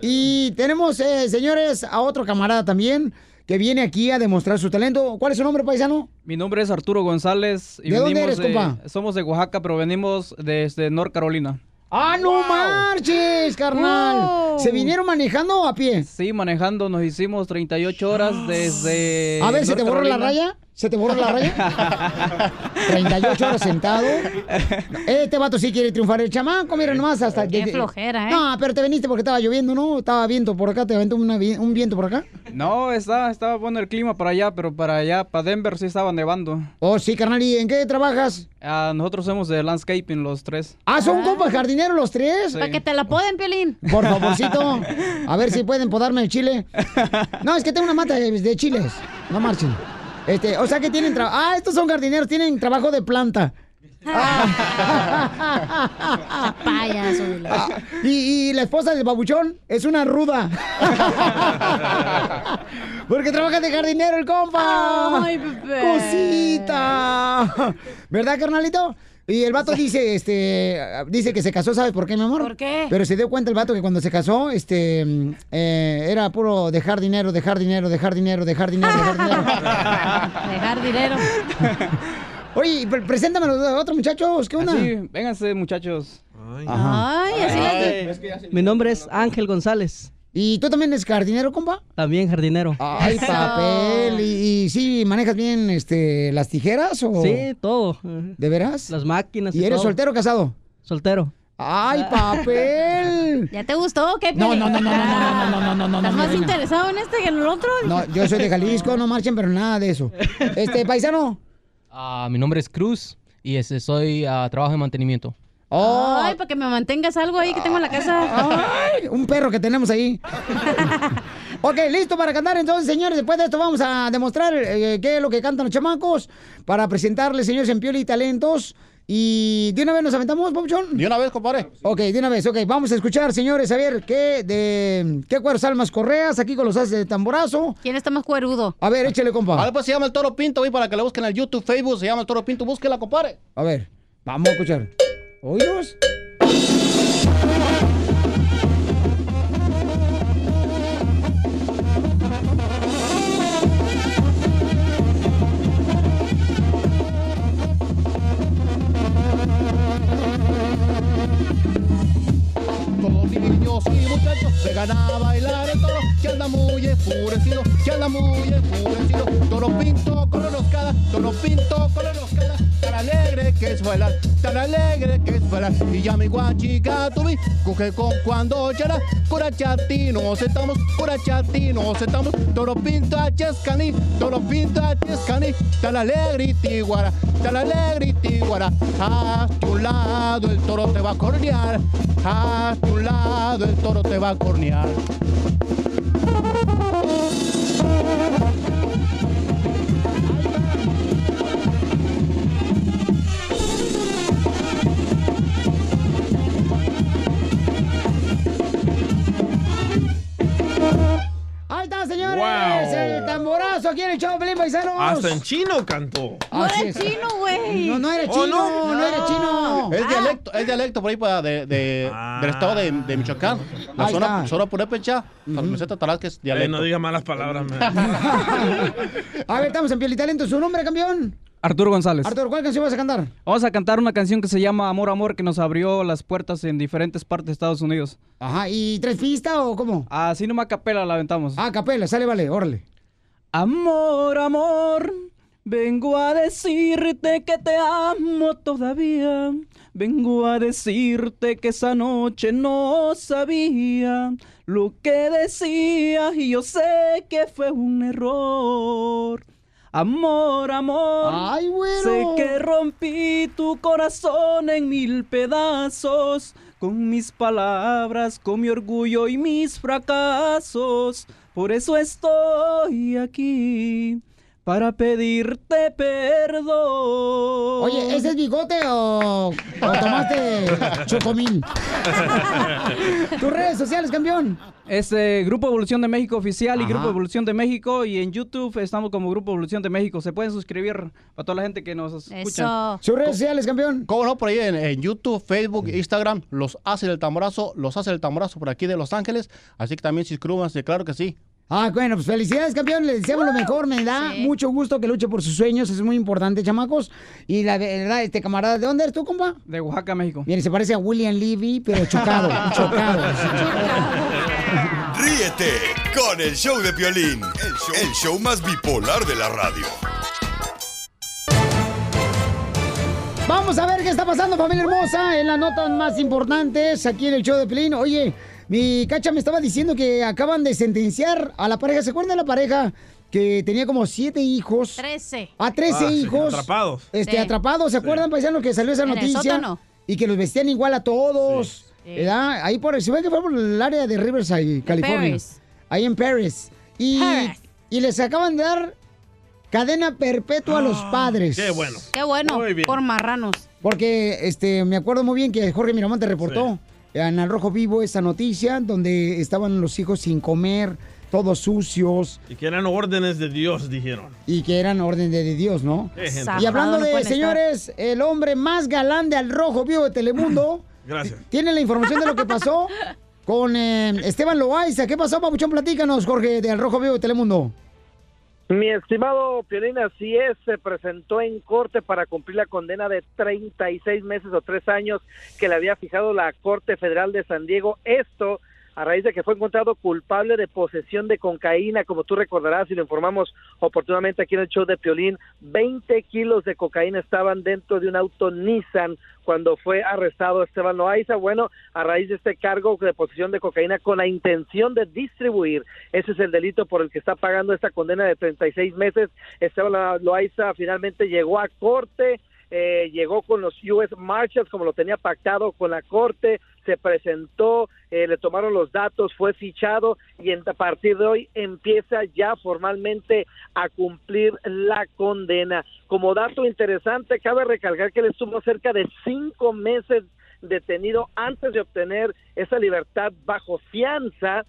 Speaker 1: Y tenemos, eh, señores, a otro camarada también que viene aquí a demostrar su talento. ¿Cuál es su nombre, paisano?
Speaker 25: Mi nombre es Arturo González.
Speaker 1: ¿De dónde eres, compa?
Speaker 25: Somos de Oaxaca, pero venimos desde North Carolina.
Speaker 1: ¡Ah, no marches, carnal! ¿Se vinieron manejando o a pie?
Speaker 25: Sí, manejando nos hicimos 38 horas desde.
Speaker 1: A ver, ¿se te
Speaker 25: North
Speaker 1: borró la raya? ¿Se te borró la raya? <laughs> 38 horas sentado. Este vato sí quiere triunfar. El chamaco, mira nomás hasta...
Speaker 5: Qué flojera, ¿eh?
Speaker 1: No, pero te viniste porque estaba lloviendo, ¿no? Estaba viento por acá, te aventó una un viento por acá.
Speaker 25: No, está, estaba bueno el clima para allá, pero para allá, para Denver sí estaba nevando.
Speaker 1: Oh, sí, carnal. ¿Y en qué trabajas?
Speaker 25: Ah, nosotros somos de landscaping los tres.
Speaker 1: Ah, ¿son compas jardineros los tres?
Speaker 25: Para que
Speaker 5: te la poden, Piolín.
Speaker 1: Por favorcito. A ver si pueden podarme el chile. <laughs> No, es que tengo una mata de, de chiles. No marchen. Este, o sea que tienen trabajo. Ah, estos son jardineros, tienen trabajo de planta. <laughs> Ah, y, y la esposa del babuchón es una ruda. <laughs> Porque trabaja de jardinero el compa.
Speaker 5: Ay, bebé.
Speaker 1: Cosita. ¿Verdad, carnalito? Y el vato dice, este, dice que se casó, ¿sabes por qué, mi amor?
Speaker 5: ¿Por qué?
Speaker 1: Pero se dio cuenta el vato que cuando se casó, este, mm, eh, era puro dejar dinero, dejar dinero, dejar dinero, dejar dinero, dejar dinero.
Speaker 5: Dejar dinero.
Speaker 1: Oye, pre- preséntame a otros muchachos, ¿qué onda?
Speaker 25: Sí, vénganse, muchachos.
Speaker 5: Ay, así las de-
Speaker 26: Mi nombre es Ángel González.
Speaker 1: ¿Y tú también eres jardinero, compa?
Speaker 26: También jardinero.
Speaker 1: Ay, papel. ¿Y, y sí manejas bien este, las tijeras o...?
Speaker 26: Sí, todo.
Speaker 1: ¿De veras?
Speaker 26: Las máquinas.
Speaker 1: ¿Y eres
Speaker 26: todo.
Speaker 1: soltero o casado?
Speaker 26: Soltero.
Speaker 1: ¡Ay, papel!
Speaker 5: ¿Ya te gustó qué,
Speaker 1: No, no, no, no, no, no, no, no, no, no,
Speaker 5: ¿Estás
Speaker 1: no,
Speaker 5: más
Speaker 1: no, no.
Speaker 5: interesado en este que en el otro?
Speaker 1: No, yo soy de Jalisco, no marchen, pero nada de eso. Este, paisano.
Speaker 24: Ah, mi nombre es Cruz y este, soy ah, trabajo de mantenimiento.
Speaker 5: Ay, para que me mantengas algo ahí que tengo en la casa.
Speaker 1: Ay, un perro que tenemos ahí. <laughs> ok, listo para cantar entonces, señores. Después de esto vamos a demostrar eh, qué es lo que cantan los chamacos para presentarles, señores, en Pioli Talentos. Y de una vez nos aventamos, Papuchón.
Speaker 23: De una vez, compadre.
Speaker 1: Ok, de una vez, ok. Vamos a escuchar, señores, a ver qué de qué cueros almas correas aquí con los haces de tamborazo.
Speaker 5: ¿Quién está más cuerudo?
Speaker 1: A ver, échale, compa.
Speaker 23: Ah, pues se llama el Toro Pinto, güey, para que le busquen en el YouTube, Facebook, se llama el Toro Pinto, búsquela, compadre.
Speaker 1: A ver, vamos a escuchar. ¿Oídos?
Speaker 23: Y muchachos se gana a bailar el toro, que anda muy enfurecido, que anda muy enfurecido. Toro Pinto con enroscada, Toro Pinto con enroscada, tan alegre que es bailar, tan alegre que es bailar. Y ya mi guachica tuvi, coge con cuando chara, cura chatinos estamos, cura chatinos estamos, toro pinto a chescani, toro pinto a chescani, tan alegre y tiguara, tan alegre y tiguara. A tu lado el toro te va a cornear, a tu lado el toro te va a cornear.
Speaker 1: Aquí en el show, Pelín Paisanos.
Speaker 2: Hasta en chino cantó.
Speaker 1: Así es. No, no era
Speaker 2: Oh,
Speaker 1: chino,
Speaker 2: no.
Speaker 1: no, era chino.
Speaker 23: Es dialecto, es dialecto por ahí para de, de- del estado de, de Michoacán. La
Speaker 1: Ahí
Speaker 23: zona,
Speaker 1: está.
Speaker 23: zona purépecha, la meseta Talasca es
Speaker 2: Eh,
Speaker 23: dialecto.
Speaker 2: no diga malas palabras, man. <laughs>
Speaker 1: A ver, estamos en Piel y Talento. ¿Su nombre, campeón?
Speaker 25: Arturo González.
Speaker 1: Arturo, ¿cuál canción vas a cantar?
Speaker 25: Vamos a cantar una canción que se llama Amor, Amor, que nos abrió las puertas en diferentes partes de Estados Unidos.
Speaker 1: Ajá, ¿y tres pistas o cómo?
Speaker 25: Así nomás capela la aventamos.
Speaker 1: Ah, capela, sale, vale, órale.
Speaker 25: Amor, amor, vengo a decirte que te amo todavía. Vengo a decirte que esa noche no sabía lo que decía y yo sé que fue un error. Amor, amor.
Speaker 1: Ay, bueno.
Speaker 25: Sé que rompí tu corazón en mil pedazos con mis palabras, con mi orgullo y mis fracasos. Por eso estoy aquí para pedirte perdón.
Speaker 1: Oye, ¿ese es bigote o, o tomaste chocomil? Tus redes sociales, campeón.
Speaker 25: Este Grupo Evolución de México oficial y. Grupo Evolución de México y en YouTube estamos como Grupo Evolución de México. Se pueden suscribir para toda la gente que nos escucha.
Speaker 1: Sus redes sociales, campeón.
Speaker 23: ¿Cómo no? Por ahí en, en YouTube, Facebook, Instagram, los hace el tamborazo, los hace el tamborazo por aquí de Los Ángeles. Así que también suscríbanse, claro que sí.
Speaker 1: Ah, bueno, pues felicidades, campeón. Le deseamos lo mejor. Me da mucho gusto que luche por sus sueños. Es muy importante, chamacos. Y la verdad, este camarada, ¿de dónde eres tú, compa?
Speaker 25: De Oaxaca, México.
Speaker 1: Mire, se parece a William Levy, pero chocado, <laughs> chocado. <laughs>
Speaker 6: Ríete con el show de Piolín, el show, el show más bipolar de la radio.
Speaker 1: Vamos a ver qué está pasando, familia hermosa, en las notas más importantes aquí en el show de Pelín. Oye, mi cacha me estaba diciendo que acaban de sentenciar a la pareja. ¿Se acuerdan de la pareja que tenía como siete hijos?
Speaker 5: Trece.
Speaker 1: A 13
Speaker 2: Ah, sí,
Speaker 1: hijos.
Speaker 2: atrapados.
Speaker 1: Este,
Speaker 5: Sí.
Speaker 1: atrapados. ¿Se acuerdan, paisanos, que salió esa
Speaker 5: En el
Speaker 1: noticia?
Speaker 5: sótano.
Speaker 1: Y que los vestían igual a todos. ¿Verdad? Ahí por, se ve que fue por el área de Riverside, California.
Speaker 5: Paris.
Speaker 1: Ahí en Paris. Y,
Speaker 5: Paris.
Speaker 1: y les acaban de dar cadena perpetua a los padres.
Speaker 2: Qué bueno.
Speaker 5: Qué bueno,
Speaker 2: Muy bien.
Speaker 5: por marranos.
Speaker 1: Porque este, me acuerdo muy bien que Jorge Miramonte reportó en Al Rojo Vivo esa noticia donde estaban los hijos sin comer, todos sucios
Speaker 2: Y que eran órdenes de Dios, dijeron.
Speaker 1: y que eran orden de, Dios, ¿no? Y hablando
Speaker 5: no
Speaker 1: de, señores, el hombre más galán de Al Rojo Vivo de Telemundo, <coughs>
Speaker 2: Gracias.
Speaker 1: tiene la información de lo que <laughs> pasó con eh, Esteban Loaiza. ¿Qué pasó, Papuchón? Platícanos, Jorge, de Al Rojo Vivo de Telemundo.
Speaker 10: Mi estimado Piolín, así es, se presentó en corte para cumplir la condena de 36 meses o tres años que le había fijado la Corte Federal de San Diego. Esto a raíz de que fue encontrado culpable de posesión de cocaína, como tú recordarás y lo informamos oportunamente aquí en el show de Piolín, 20 kilos de cocaína estaban dentro de un auto Nissan cuando fue arrestado Esteban Loaiza. Bueno, a raíz de este cargo de posesión de cocaína con la intención de distribuir, ese es el delito por el que está pagando esta condena de 36 meses. Esteban Loaiza finalmente llegó a corte. eh, llegó con los US Marshals como lo tenía pactado con la corte, se presentó, eh, le tomaron los datos, fue fichado y en- a partir de hoy empieza ya formalmente a cumplir la condena. Como dato interesante, cabe recalcar que él estuvo cerca de cinco meses detenido antes de obtener esa libertad bajo fianza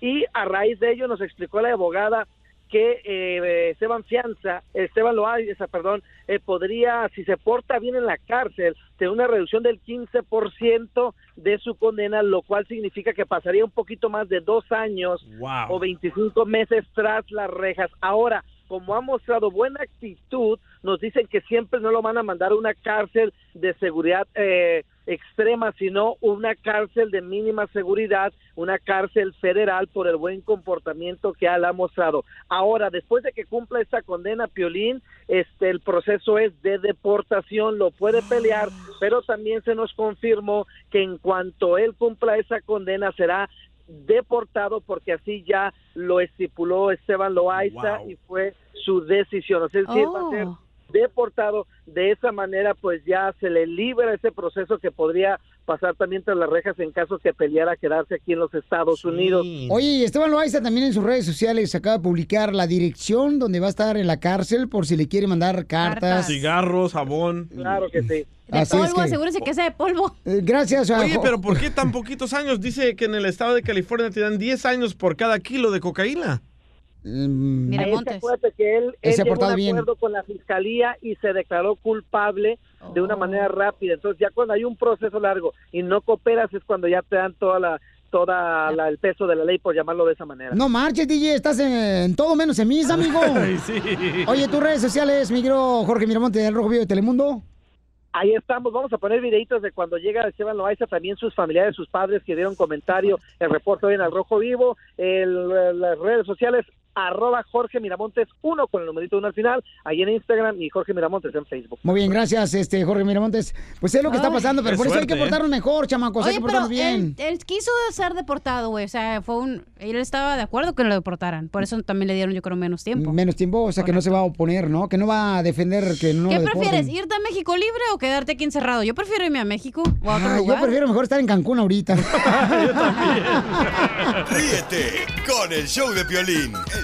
Speaker 10: y a raíz de ello nos explicó la abogada que eh, Esteban Fianza, Esteban Loaiza, perdón, eh, podría, si se porta bien en la cárcel, tener una reducción del 15% de su condena, lo cual significa que pasaría un poquito más de dos años
Speaker 2: Wow.
Speaker 10: o 25 meses tras las rejas. Ahora, como ha mostrado buena actitud, nos dicen que siempre no lo van a mandar a una cárcel de seguridad eh, extrema, sino una cárcel de mínima seguridad, una cárcel federal por el buen comportamiento que él ha mostrado. Ahora, después de que cumpla esta condena, Piolín, este, el proceso es de deportación, lo puede pelear, pero también se nos confirmó que en cuanto él cumpla esa condena será deportado porque así ya lo estipuló Esteban Loaiza y fue su decisión. O sea, es decir, va a ser
Speaker 5: Oh.
Speaker 10: Deportado. De esa manera, pues ya se le libera ese proceso que podría pasar también tras las rejas en caso que peleara quedarse aquí en los Estados Unidos.
Speaker 1: Oye, y Esteban Loaiza también en sus redes sociales acaba de publicar la dirección donde va a estar en la cárcel por si le quiere mandar cartas.
Speaker 2: Cigarros, jabón.
Speaker 10: Claro que sí.
Speaker 5: De
Speaker 1: Así es
Speaker 5: polvo,
Speaker 1: que-
Speaker 5: asegúrese que sea de polvo.
Speaker 1: Eh, Gracias a
Speaker 2: Oye, pero ¿por qué tan poquitos años? Dice que en el estado de California te dan 10 años por cada kilo de cocaína.
Speaker 1: Mm.
Speaker 10: Ahí es que acuérdate que él,
Speaker 2: Él
Speaker 10: él
Speaker 2: se ha
Speaker 10: llegó a
Speaker 2: portado
Speaker 10: un
Speaker 2: bien.
Speaker 10: acuerdo con la fiscalía y se declaró culpable de una manera rápida. Entonces ya cuando hay un proceso largo y no cooperas es cuando ya te dan toda la toda la- el peso de la ley por llamarlo de esa manera.
Speaker 1: No marches, DJ, estás en, en todo menos en mis, amigo. <laughs> Oye, tus redes sociales, migro Jorge Miramonte del Rojo Vivo de Telemundo.
Speaker 10: Ahí estamos, vamos a poner videitos de cuando llega Esteban Loaiza, también sus familiares, sus padres que dieron comentario, el reporte hoy en el Rojo Vivo, el- las redes sociales, arroba Jorge Miramontes 1 con el numerito 1 al final, ahí en Instagram y Jorge Miramontes en Facebook.
Speaker 1: Muy bien, gracias, este Jorge Miramontes. Pues es lo que está
Speaker 5: Ay.
Speaker 1: pasando, pero por eso hay
Speaker 5: suerte,
Speaker 1: que
Speaker 5: ¿eh?
Speaker 1: portarnos mejor, chamacos, hay
Speaker 5: Oye,
Speaker 1: que
Speaker 5: pero
Speaker 1: portarnos bien.
Speaker 5: él, él quiso ser deportado, güey. O sea, fue un... Él estaba de acuerdo que lo deportaran. Por eso también le dieron, yo creo, menos tiempo.
Speaker 1: Menos tiempo, o sea, que no se va a oponer, ¿no? Que no va a defender que no
Speaker 5: ¿Qué
Speaker 1: lo
Speaker 5: prefieres? ¿Irte a México libre o quedarte aquí encerrado? Yo prefiero irme a México o a otro
Speaker 1: Ay, yo
Speaker 5: lugar.
Speaker 1: prefiero mejor estar en Cancún ahorita. <laughs> <laughs>
Speaker 6: Ríete con el show de Piolín, el